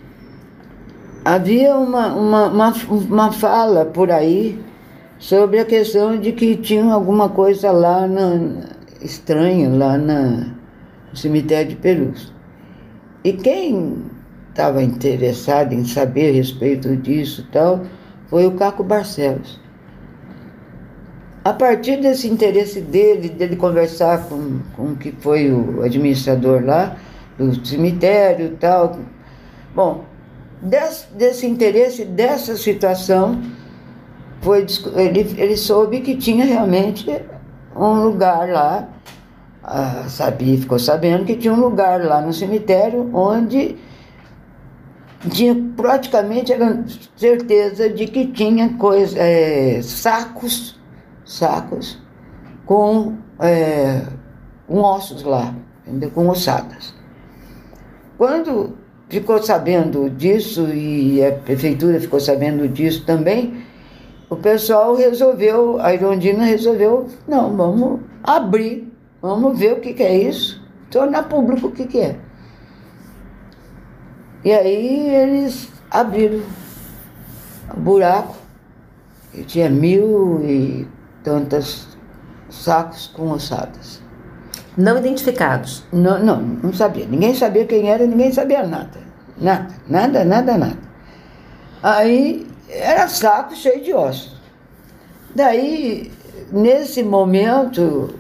Havia uma, uma, uma, uma fala por aí sobre a questão de que tinha alguma coisa lá na, estranha, lá na, no cemitério de Perus. E quem estava interessado em saber a respeito disso e tal, foi o Caco Barcelos. a partir desse interesse dele, dele conversar com, com que foi o administrador lá, do cemitério e tal. Bom, desse, desse interesse, dessa situação, foi, ele, ele soube que tinha realmente um lugar lá, ah, sabia, ficou sabendo que tinha um lugar lá no cemitério onde tinha praticamente certeza de que tinha coisa, é, sacos sacos com, é, com ossos lá, entendeu? com ossadas. Quando ficou sabendo disso e a prefeitura ficou sabendo disso também, o pessoal resolveu, a Irondina resolveu, não, vamos abrir, vamos ver o que, que é isso, tornar público o que, que é. E aí eles abriram o buraco, e tinha mil e tantas sacos com ossadas. Não identificados? Não, não, não sabia. Ninguém sabia quem era, ninguém sabia nada. Nada, nada, nada, nada. Aí era saco cheio de ossos. Daí, nesse momento,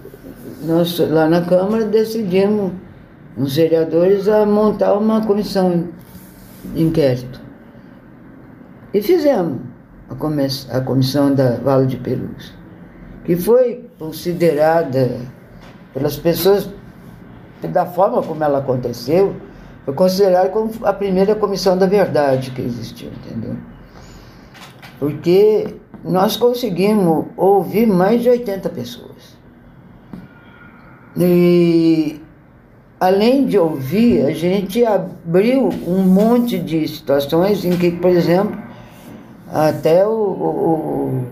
nós lá na Câmara decidimos, os vereadores, a montar uma comissão de inquérito. E fizemos a, comissão da Vale de Perus que foi considerada pelas pessoas, da forma como ela aconteceu, foi considerada como a primeira comissão da verdade que existiu, entendeu? Porque nós conseguimos ouvir mais de 80 pessoas. E além de ouvir, a gente abriu um monte de situações em que, por exemplo, até o, o,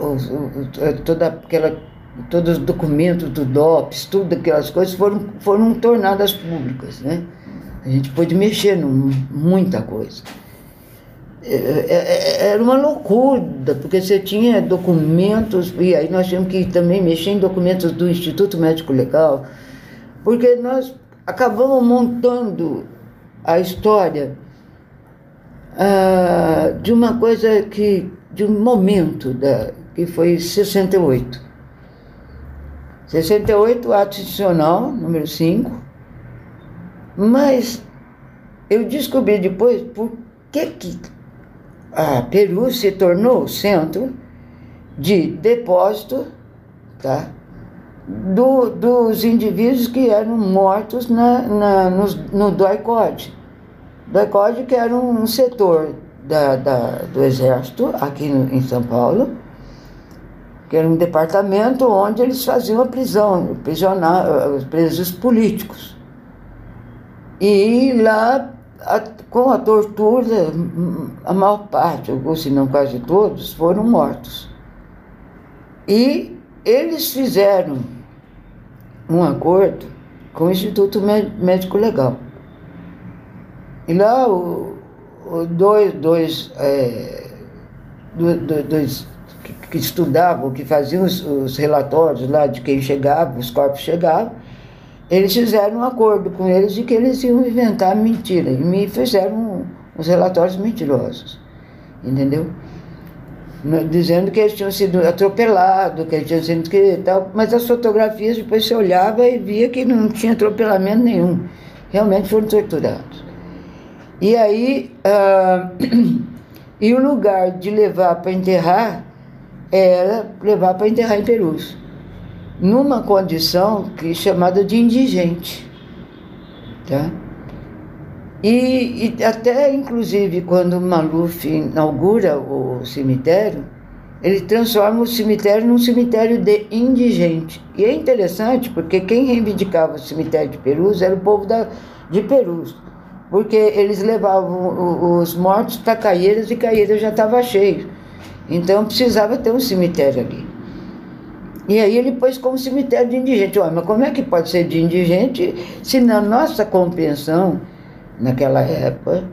os, é, toda aquela, todos os documentos do DOPS, tudo aquelas coisas foram, foram tornadas públicas, né? A gente pôde mexer em muita coisa. É, é, era uma loucura, porque você tinha documentos, e aí nós tínhamos que também mexer em documentos do Instituto Médico Legal, porque nós acabamos montando a história ah, de uma coisa que, de um momento da, que foi 68. 68, ato institucional, número 5. Mas eu descobri depois por que, que a Peru se tornou centro de depósito tá, do, dos indivíduos que eram mortos na, na, no, no DOI-CODE. DOI-CODE que era um setor da, da, do Exército aqui em São Paulo, que era um departamento onde eles faziam a prisão, prisionar, os presos políticos. E lá, a, com a tortura, a maior parte, ou se não quase todos, foram mortos. E eles fizeram um acordo com o Instituto Médico Legal. E lá, o, o dois, dois, é, dois, dois que, que estudavam, que faziam os, os, relatórios lá de quem chegava, os corpos chegavam, eles fizeram um acordo com eles de que eles iam inventar mentira. E me fizeram uns relatórios mentirosos. Entendeu? Dizendo que eles tinham sido atropelados, que eles tinham sido que tal, mas as fotografias depois você olhava e via que não tinha atropelamento nenhum. Realmente foram torturados. E aí, uh, (clears throat) e o lugar de levar para enterrar era levar para enterrar em Perus, numa condição que chamada de indigente, tá? E, e, até, inclusive, quando Maluf inaugura o cemitério, ele transforma o cemitério num cemitério de indigente. E é interessante porque quem reivindicava o cemitério de Perus era o povo da, de Perus. Porque eles levavam os mortos para Caieiras e Caieiras já estava cheio. Então precisava ter um cemitério ali. E aí ele pôs como cemitério de indigente. Olha, mas como é que pode ser de indigente se na nossa compreensão, naquela época,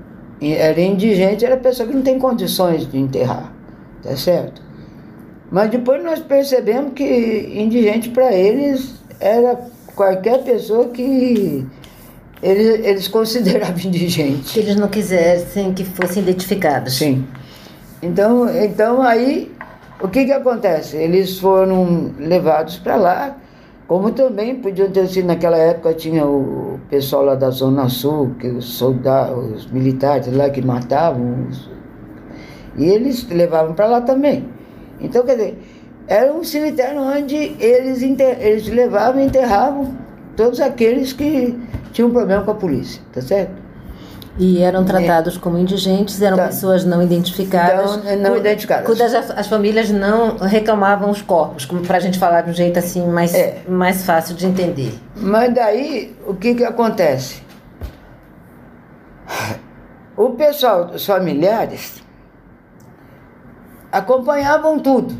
era indigente, era pessoa que não tem condições de enterrar, tá certo? Mas depois nós percebemos que indigente para eles era qualquer pessoa que eles, eles consideravam indigente. Que eles não quisessem que fossem identificados. Sim. Então, então aí o que que acontece? Eles foram levados para lá, como também podiam ter sido naquela época tinha o pessoal lá da Zona Sul, que os soldados, os militares lá que matavam, os, e eles levavam para lá também. Então, quer dizer, era um cemitério onde eles, eles levavam e enterravam todos aqueles que tinham problema com a polícia, tá certo? E eram tratados é. como indigentes, eram tá. pessoas não identificadas. Então, não identificadas. Cujas as famílias não reclamavam os corpos, para a gente falar de um jeito assim mais, é. mais fácil de entender. Mas daí, o que, que acontece? O pessoal, os familiares, acompanhavam tudo.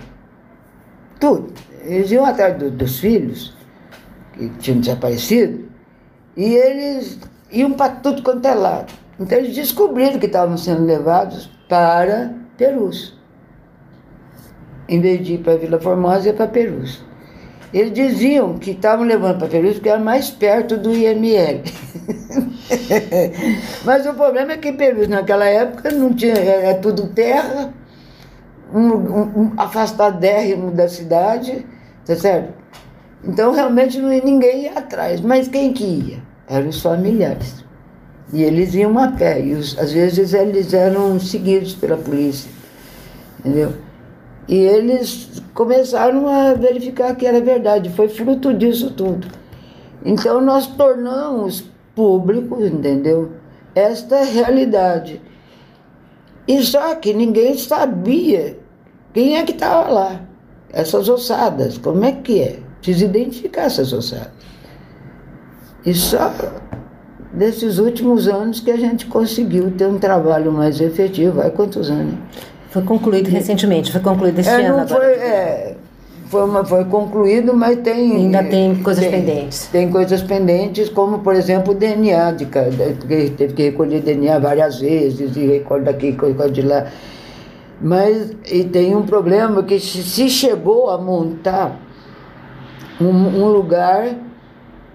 Tudo. Eles iam atrás do, dos filhos, que tinham desaparecido, e eles iam para tudo quanto é lado. Então eles descobriram que estavam sendo levados para Perus. Em vez de ir para Vila Formosa, ia para Perus. Eles diziam que estavam levando para Perus porque era mais perto do IML. (laughs) Mas o problema é que Perus naquela época não tinha, era tudo terra, um, um, afastadérrimo da cidade, tá certo? Então realmente não, ninguém ia atrás. Mas quem que ia? Eram os familiares. E eles iam a pé, e os, às vezes eles eram seguidos pela polícia, entendeu? E eles começaram a verificar que era verdade, foi fruto disso tudo. Então nós tornamos público, entendeu? Esta realidade. E só que ninguém sabia quem é que estava lá. Essas ossadas, como é que é? Precisa identificar essas ossadas. E só desses últimos anos que a gente conseguiu ter um trabalho mais efetivo. Há quantos anos? Foi concluído recentemente, foi concluído este é, ano não agora. Foi, é, foi, uma, foi concluído, mas tem... Ainda tem coisas tem, pendentes. Tem coisas pendentes, como, por exemplo, o DNA, de, porque teve que recolher DNA várias vezes, e recolhe daqui, recolhe de lá. Mas e tem um problema que se chegou a montar um, um lugar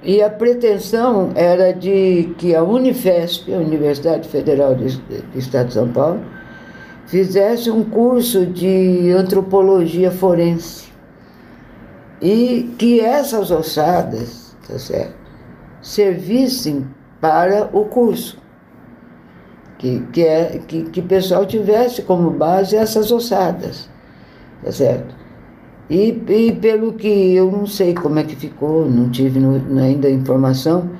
e a pretensão era de que a Unifesp, a Universidade Federal do Estado de São Paulo, fizesse um curso de antropologia forense. E que essas ossadas, tá certo, servissem para o curso. Que, que, é, que, que o pessoal tivesse como base essas ossadas, tá certo? E, e pelo que eu não sei como é que ficou, não tive no, ainda informação,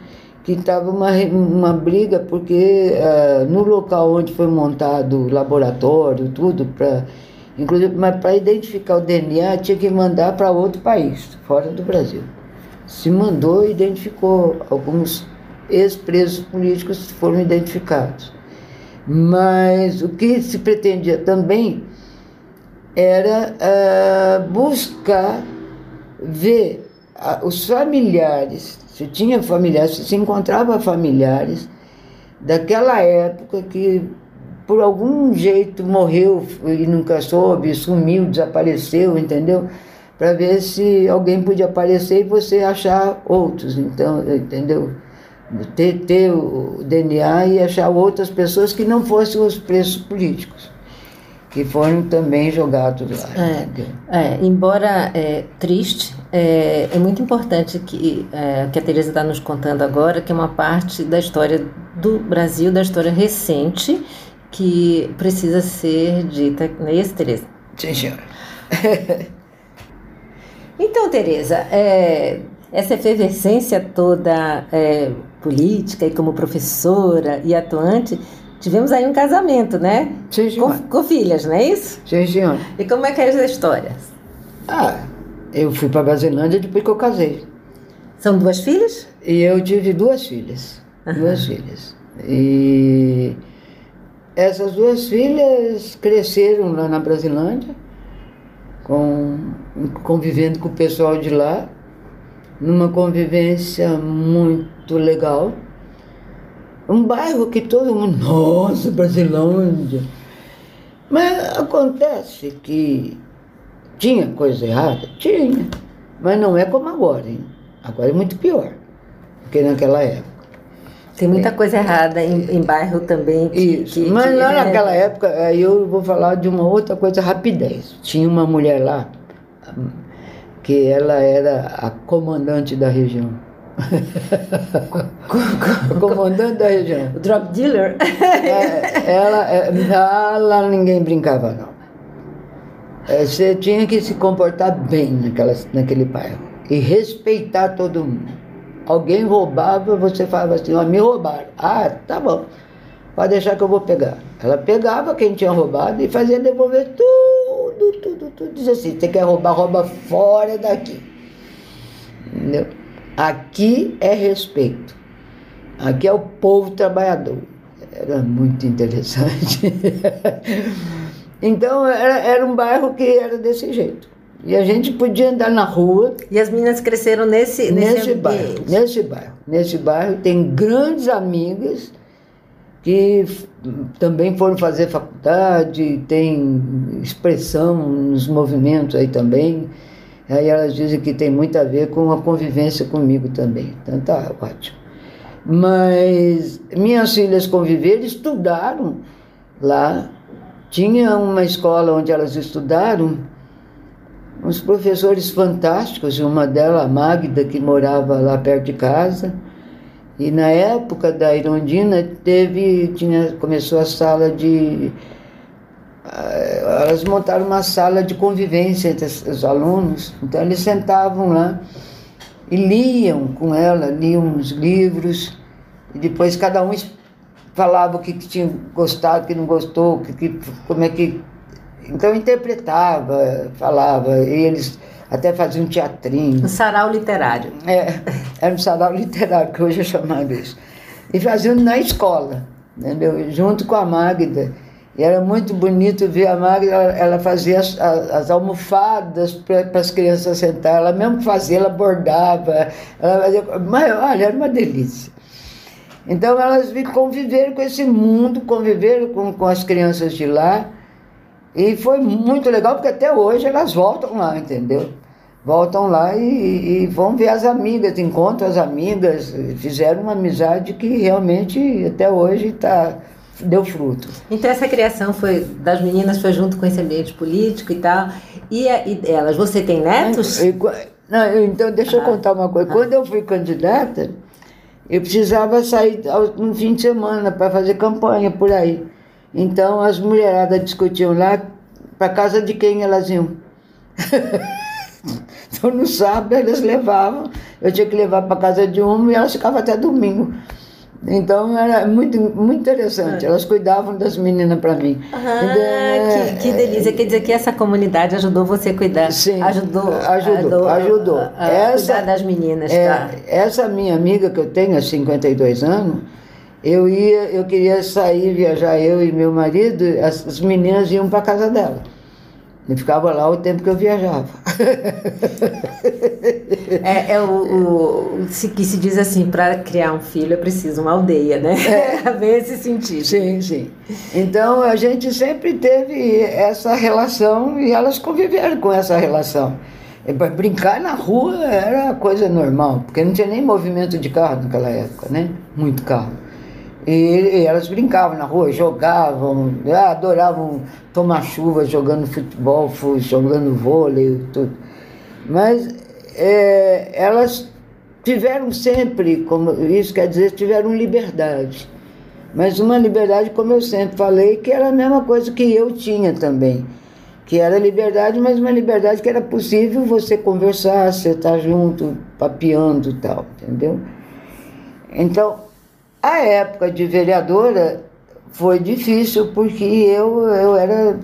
que estava uma, uma briga, porque uh, no local onde foi montado o laboratório, tudo, para inclusive, para identificar o DNA tinha que mandar para outro país, fora do Brasil. Se mandou e identificou alguns ex-presos políticos foram identificados. Mas o que se pretendia também era uh, buscar ver uh, os familiares, se tinha familiares, se encontrava familiares daquela época que por algum jeito morreu e nunca soube, sumiu, desapareceu, entendeu? Para ver se alguém podia aparecer e você achar outros, então, entendeu? Ter, ter o DNA e achar outras pessoas que não fossem os presos políticos que foram também jogados lá. É, é embora é, triste, é, é, muito importante que é, que a Teresa está nos contando agora, que é uma parte da história do Brasil, da história recente, que precisa ser dita, não é isso, Teresa? Sim, senhora. (laughs) então, Teresa, é, essa efervescência toda é, política e como professora e atuante Tivemos aí um casamento, né? Sim. Com, com filhas, não é isso? Sim, senhora. E como é que é essa história? Ah, eu fui para Brasilândia depois que eu casei. São duas filhas? E eu tive duas filhas. Uhum. Duas filhas. E essas duas filhas cresceram lá na Brasilândia, com, convivendo com o pessoal de lá, numa convivência muito legal. Um bairro que todo mundo, nossa, Brasilândia. Mas acontece que tinha coisa errada? Tinha. Mas não é como agora, hein? Agora é muito pior do que naquela época. Tem muita coisa errada em, em bairro também. Que, Isso. Que, Mas que, lá é... naquela época, aí eu vou falar de uma outra coisa rapidez. Tinha uma mulher lá que ela era a comandante da região. Comandante da região. O drug dealer? É, ela, é, lá ninguém brincava, não. É, você tinha que se comportar bem naquela, naquele bairro e respeitar todo mundo. Alguém roubava, você falava assim, ó, me roubaram. Ah, tá bom. Pode deixar que eu vou pegar. Ela pegava quem tinha roubado e fazia devolver tudo, tudo, tudo. Dizia assim, você quer roubar, rouba fora daqui. Entendeu? Aqui é respeito. Aqui é o povo trabalhador. Era muito interessante. (laughs) então era, era um bairro que era desse jeito. E a gente podia andar na rua. E as meninas cresceram nesse, nesse, nesse bairro. Nesse bairro. Nesse bairro tem grandes amigas que também foram fazer faculdade, tem expressão nos movimentos aí também. Aí elas dizem que tem muito a ver com a convivência comigo também. Então tá ótimo. Mas minhas filhas conviveram, estudaram lá. Tinha uma escola onde elas estudaram, uns professores fantásticos, uma delas, a Magda, que morava lá perto de casa. E na época da Irondina teve, tinha, começou a sala de elas montaram uma sala de convivência entre os alunos, então eles sentavam lá e liam com ela, liam os livros, e depois cada um falava o que, que tinha gostado, o que não gostou, que, que, como é que. Então interpretava, falava, e eles até faziam um teatrinho. Um sarau literário. É, era um sarau literário, que hoje é chamado isso. E faziam na escola, entendeu? Junto com a Magda. E era muito bonito ver a Magda, ela, ela fazia as, as almofadas para as crianças sentar, ela mesmo fazia, ela bordava, ela fazia, mas olha, era uma delícia. Então elas conviveram com esse mundo, conviveram com, com as crianças de lá, e foi muito legal, porque até hoje elas voltam lá, entendeu? Voltam lá e, e vão ver as amigas, encontram as amigas, fizeram uma amizade que realmente até hoje está deu fruto. Então essa criação foi das meninas foi junto com esse ambiente político e tal. E, e elas, você tem netos? não, então deixa ah, eu contar uma coisa. Ah. Quando eu fui candidata, eu precisava sair no fim de semana para fazer campanha por aí. Então as mulheradas discutiam lá para casa de quem elas iam. (laughs) então no sábado eles levavam, eu tinha que levar para casa de uma e elas ficavam até domingo. Então era muito, muito interessante. Ah. Elas cuidavam das meninas para mim. Ah, então, que, que, delícia. Quer dizer que essa comunidade ajudou você a cuidar. Sim. Ajudou. Ajudou. ajudou. A, a essa, cuidar das meninas. É, tá? Essa minha amiga que eu tenho há 52 anos, eu ia, eu queria sair, viajar, eu e meu marido, as, as meninas iam para casa dela. E ficava lá o tempo que eu viajava. (laughs) É, é o, o se, que se diz assim, para criar um filho é preciso uma aldeia, né? É. (laughs) Ver esse sentido. Sim, sim. Então a gente sempre teve essa relação e elas conviveram com essa relação. Brincar na rua era coisa normal, porque não tinha nem movimento de carro naquela época, né? Muito carro. E, elas brincavam na rua, jogavam, adoravam tomar chuva jogando futebol, jogando vôlei, tudo. Mas é, elas tiveram sempre, como isso quer dizer, tiveram liberdade. Mas uma liberdade, como eu sempre falei, que era a mesma coisa que eu tinha também. Que era liberdade, mas uma liberdade que era possível você conversar, você estar junto, papeando e tal, entendeu? Então, a época de vereadora foi difícil porque eu, eu era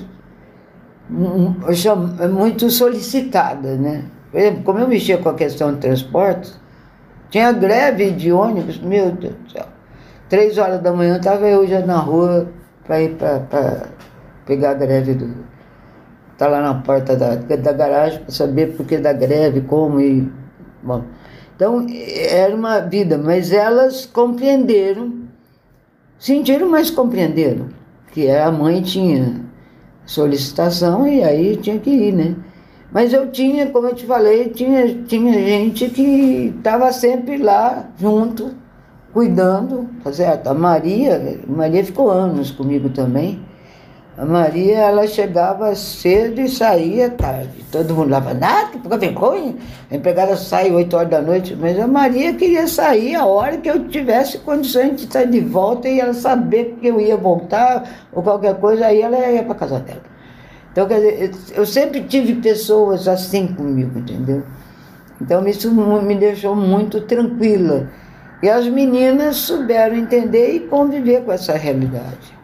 muito solicitada, né? Por exemplo, como eu mexia com a questão de transporte, tinha greve de ônibus, meu Deus do céu. Três horas da manhã estava eu já na rua para ir para pegar a greve do. Tá lá na porta da, da garagem para saber por que da greve, como e. Bom. Então, era uma vida, mas elas compreenderam, sentiram, mas compreenderam, que a mãe tinha solicitação e aí tinha que ir, né? Mas eu tinha, como eu te falei, tinha, tinha gente que estava sempre lá junto, cuidando, tá certo? A Maria, Maria ficou anos comigo também. A Maria, ela chegava cedo e saía tarde. Todo mundo lá falava, ah, que pouca vergonha. A empregada sai 8 horas da noite. Mas a Maria queria sair a hora que eu tivesse condições de sair de volta e ela saber que eu ia voltar ou qualquer coisa, aí ela ia para casa dela. Então, quer dizer, eu sempre tive pessoas assim comigo, entendeu? Então, isso me deixou muito tranquila. E as meninas souberam entender e conviver com essa realidade,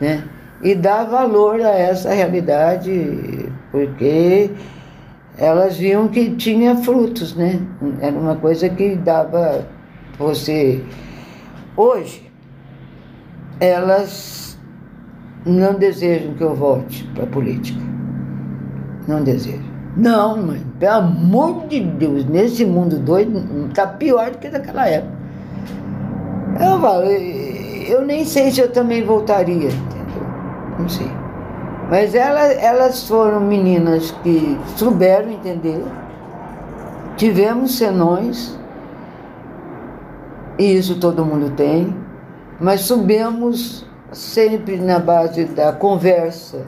né? E dar valor a essa realidade, porque elas viam que tinha frutos, né? Era uma coisa que dava você. Hoje, elas não desejam que eu volte para a política. Não desejam. Não, mãe, pelo amor de Deus, nesse mundo doido, está pior do que naquela época. Eu eu nem sei se eu também voltaria? Não sei. Mas elas, elas foram meninas que souberam entender, tivemos senões, e isso todo mundo tem, mas soubemos sempre na base da conversa.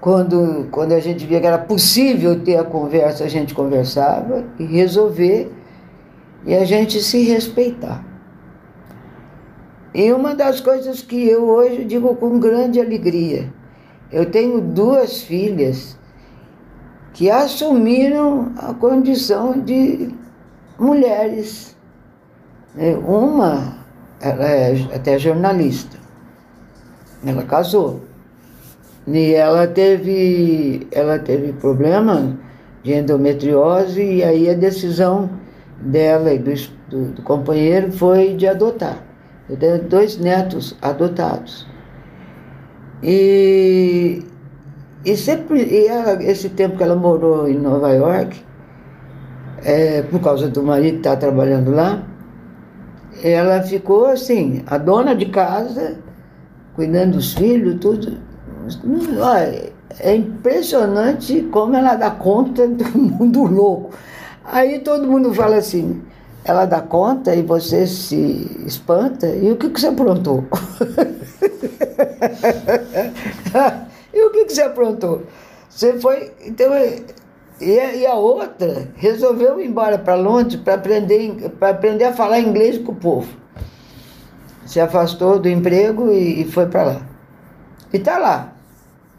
Quando, quando a gente via que era possível ter a conversa, a gente conversava e resolver e a gente se respeitar. E uma das coisas que eu hoje digo com grande alegria, eu tenho duas filhas que assumiram a condição de mulheres. É, uma, ela é até jornalista, ela casou. E ela teve, ela teve problema de endometriose e aí a decisão dela e do, do, do companheiro foi de adotar. Eu tenho dois netos adotados. E, e sempre, e ela, esse tempo que ela morou em Nova York, é, por causa do marido que está trabalhando lá, ela ficou assim, a dona de casa, cuidando dos filhos, tudo. Olha, é impressionante como ela dá conta do (laughs) mundo louco. Aí todo mundo fala assim, ela dá conta e você se espanta. E o que, que você aprontou? (laughs) e o que, que você aprontou? Você foi. Então, e a, e a outra resolveu ir embora para Londres para aprender, aprender a falar inglês com o povo. Se afastou do emprego e, e foi para lá. E está lá.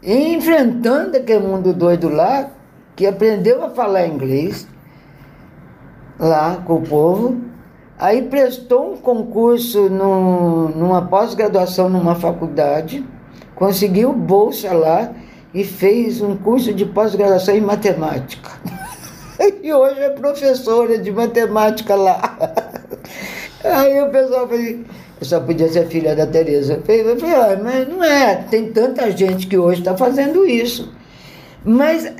Enfrentando aquele mundo doido lá, que aprendeu a falar inglês, lá com o povo. Aí prestou um concurso no, numa pós-graduação numa faculdade, conseguiu bolsa lá e fez um curso de pós-graduação em matemática. (laughs) e hoje é professora de matemática lá. (laughs) Aí o pessoal falou, eu só podia ser filha da Tereza. Eu falei, ah, mas não é, tem tanta gente que hoje está fazendo isso. Mas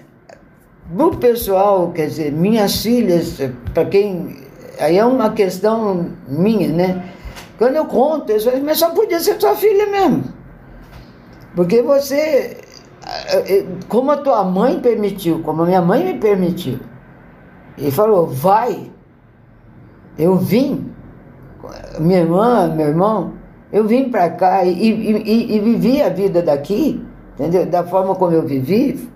o pessoal, quer dizer, minhas filhas, para quem. Aí é uma questão minha, né? Quando eu conto, eu falo, mas só podia ser sua filha mesmo. Porque você, como a tua mãe permitiu, como a minha mãe me permitiu, e falou, vai. Eu vim, minha irmã, meu irmão, eu vim para cá e, e, e, e vivi a vida daqui, entendeu? Da forma como eu vivi,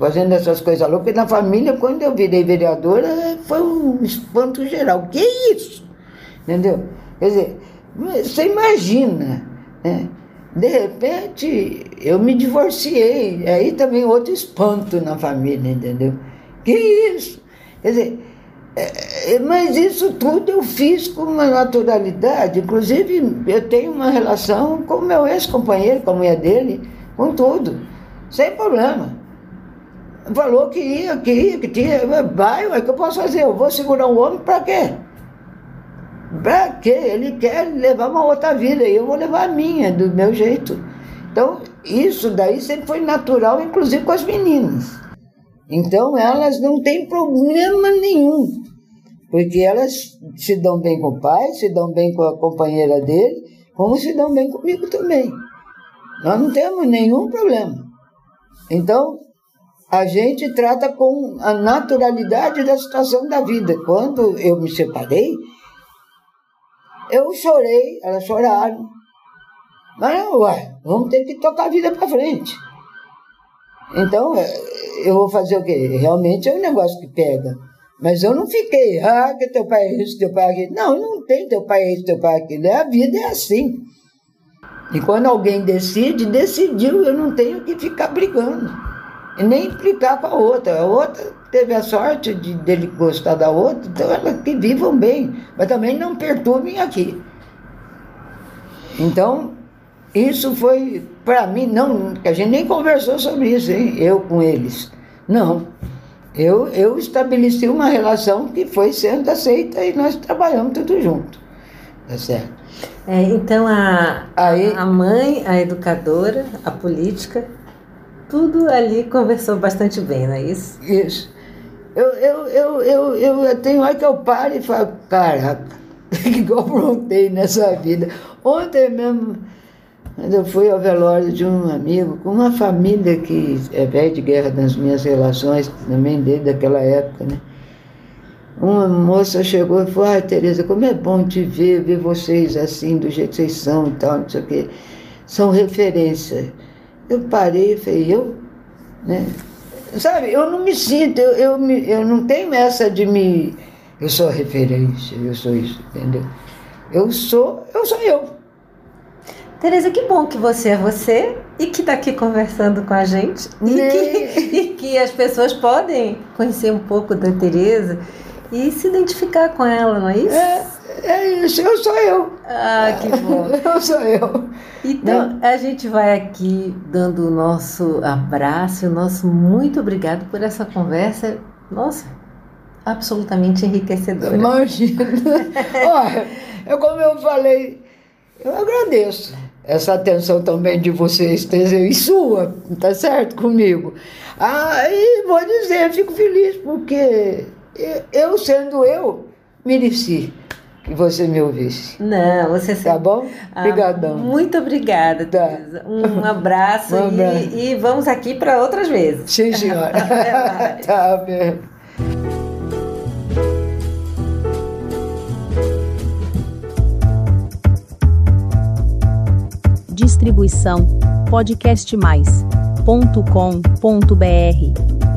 fazendo essas coisas loucas. E na família, quando eu virei vereadora, foi um espanto geral. Que isso? Entendeu? Quer dizer, você imagina, né? De repente, eu me divorciei. Aí também outro espanto na família, entendeu? Que isso? Quer dizer, é, é, mas isso tudo eu fiz com uma naturalidade. Inclusive, eu tenho uma relação com meu ex-companheiro, com a mulher dele, com tudo, sem problema falou que ia, que ia, que tinha. Vai, o que eu posso fazer? Eu vou segurar um homem para quê? Para quê? Ele quer levar uma outra vida e eu vou levar a minha, do meu jeito. Então, isso daí sempre foi natural, inclusive com as meninas. Então, elas não têm problema nenhum, porque elas se dão bem com o pai, se dão bem com a companheira dele, como se dão bem comigo também. Nós não temos nenhum problema. Então, a gente trata com a naturalidade da situação da vida. Quando eu me separei, Eu chorei, elas choraram. Mas, ué, vamos ter que tocar a vida para frente. Então, é, eu vou fazer o quê? Realmente é um negócio que pega. Mas eu não fiquei, ah, que teu pai é isso, teu pai é aquilo. Não, não tem teu pai é isso, teu pai é aquilo. A vida é assim. E quando alguém decide, decidiu, eu não tenho que ficar brigando. E nem implicar com a outra. A outra teve a sorte de dele gostar da outra, então elas que vivam bem, mas também não perturbem aqui. Então, isso foi, para mim, não, a gente nem conversou sobre isso, hein? eu com eles. Não. Eu, eu estabeleci uma relação que foi sendo aceita e nós trabalhamos tudo junto. Tá certo? É, então a, Aí, a mãe, a educadora, a política, tudo ali conversou bastante bem, não é isso? Isso. Eu, eu, eu, eu, eu, eu tenho hora que eu paro e falo, caraca, (laughs) que eu aprontei nessa vida. Ontem mesmo mas eu fui ao velório de um amigo, com uma família que é velha de guerra das minhas relações, também desde aquela época, né? Uma moça chegou e falou, ai Tereza, como é bom te ver, ver vocês assim, do jeito que vocês são e tal, não sei o quê. São referência. Eu parei e falei, eu? Né? Sabe, eu não me sinto, eu, eu, me, eu não tenho essa de me. Eu sou referência, eu sou isso, entendeu? Eu sou, eu sou eu. Tereza, que bom que você é você e que está aqui conversando com a gente e que, (laughs) e que, as pessoas podem conhecer um pouco da Tereza e se identificar com ela, não é isso? É, é isso, eu sou eu. Ah, que (laughs) bom. eu sou eu. Então, né? a gente vai aqui dando o nosso abraço, o nosso muito obrigado por essa conversa. Nossa, absolutamente enriquecedora. Imagina. (laughs) Olha, eu, como eu falei, eu agradeço essa atenção também de vocês, e sua, tá certo comigo? Ah, e vou dizer, fico feliz, porque eu sendo eu, mereci que você me ouvisse. Não, você Tá bom? Obrigadão. Ah, muito obrigada, tá. Um abraço, (laughs) um abraço. E, e, vamos aqui para outras vezes. Sim, senhora. (laughs) (laughs) tá bem. Distribuição podcastmais.com.br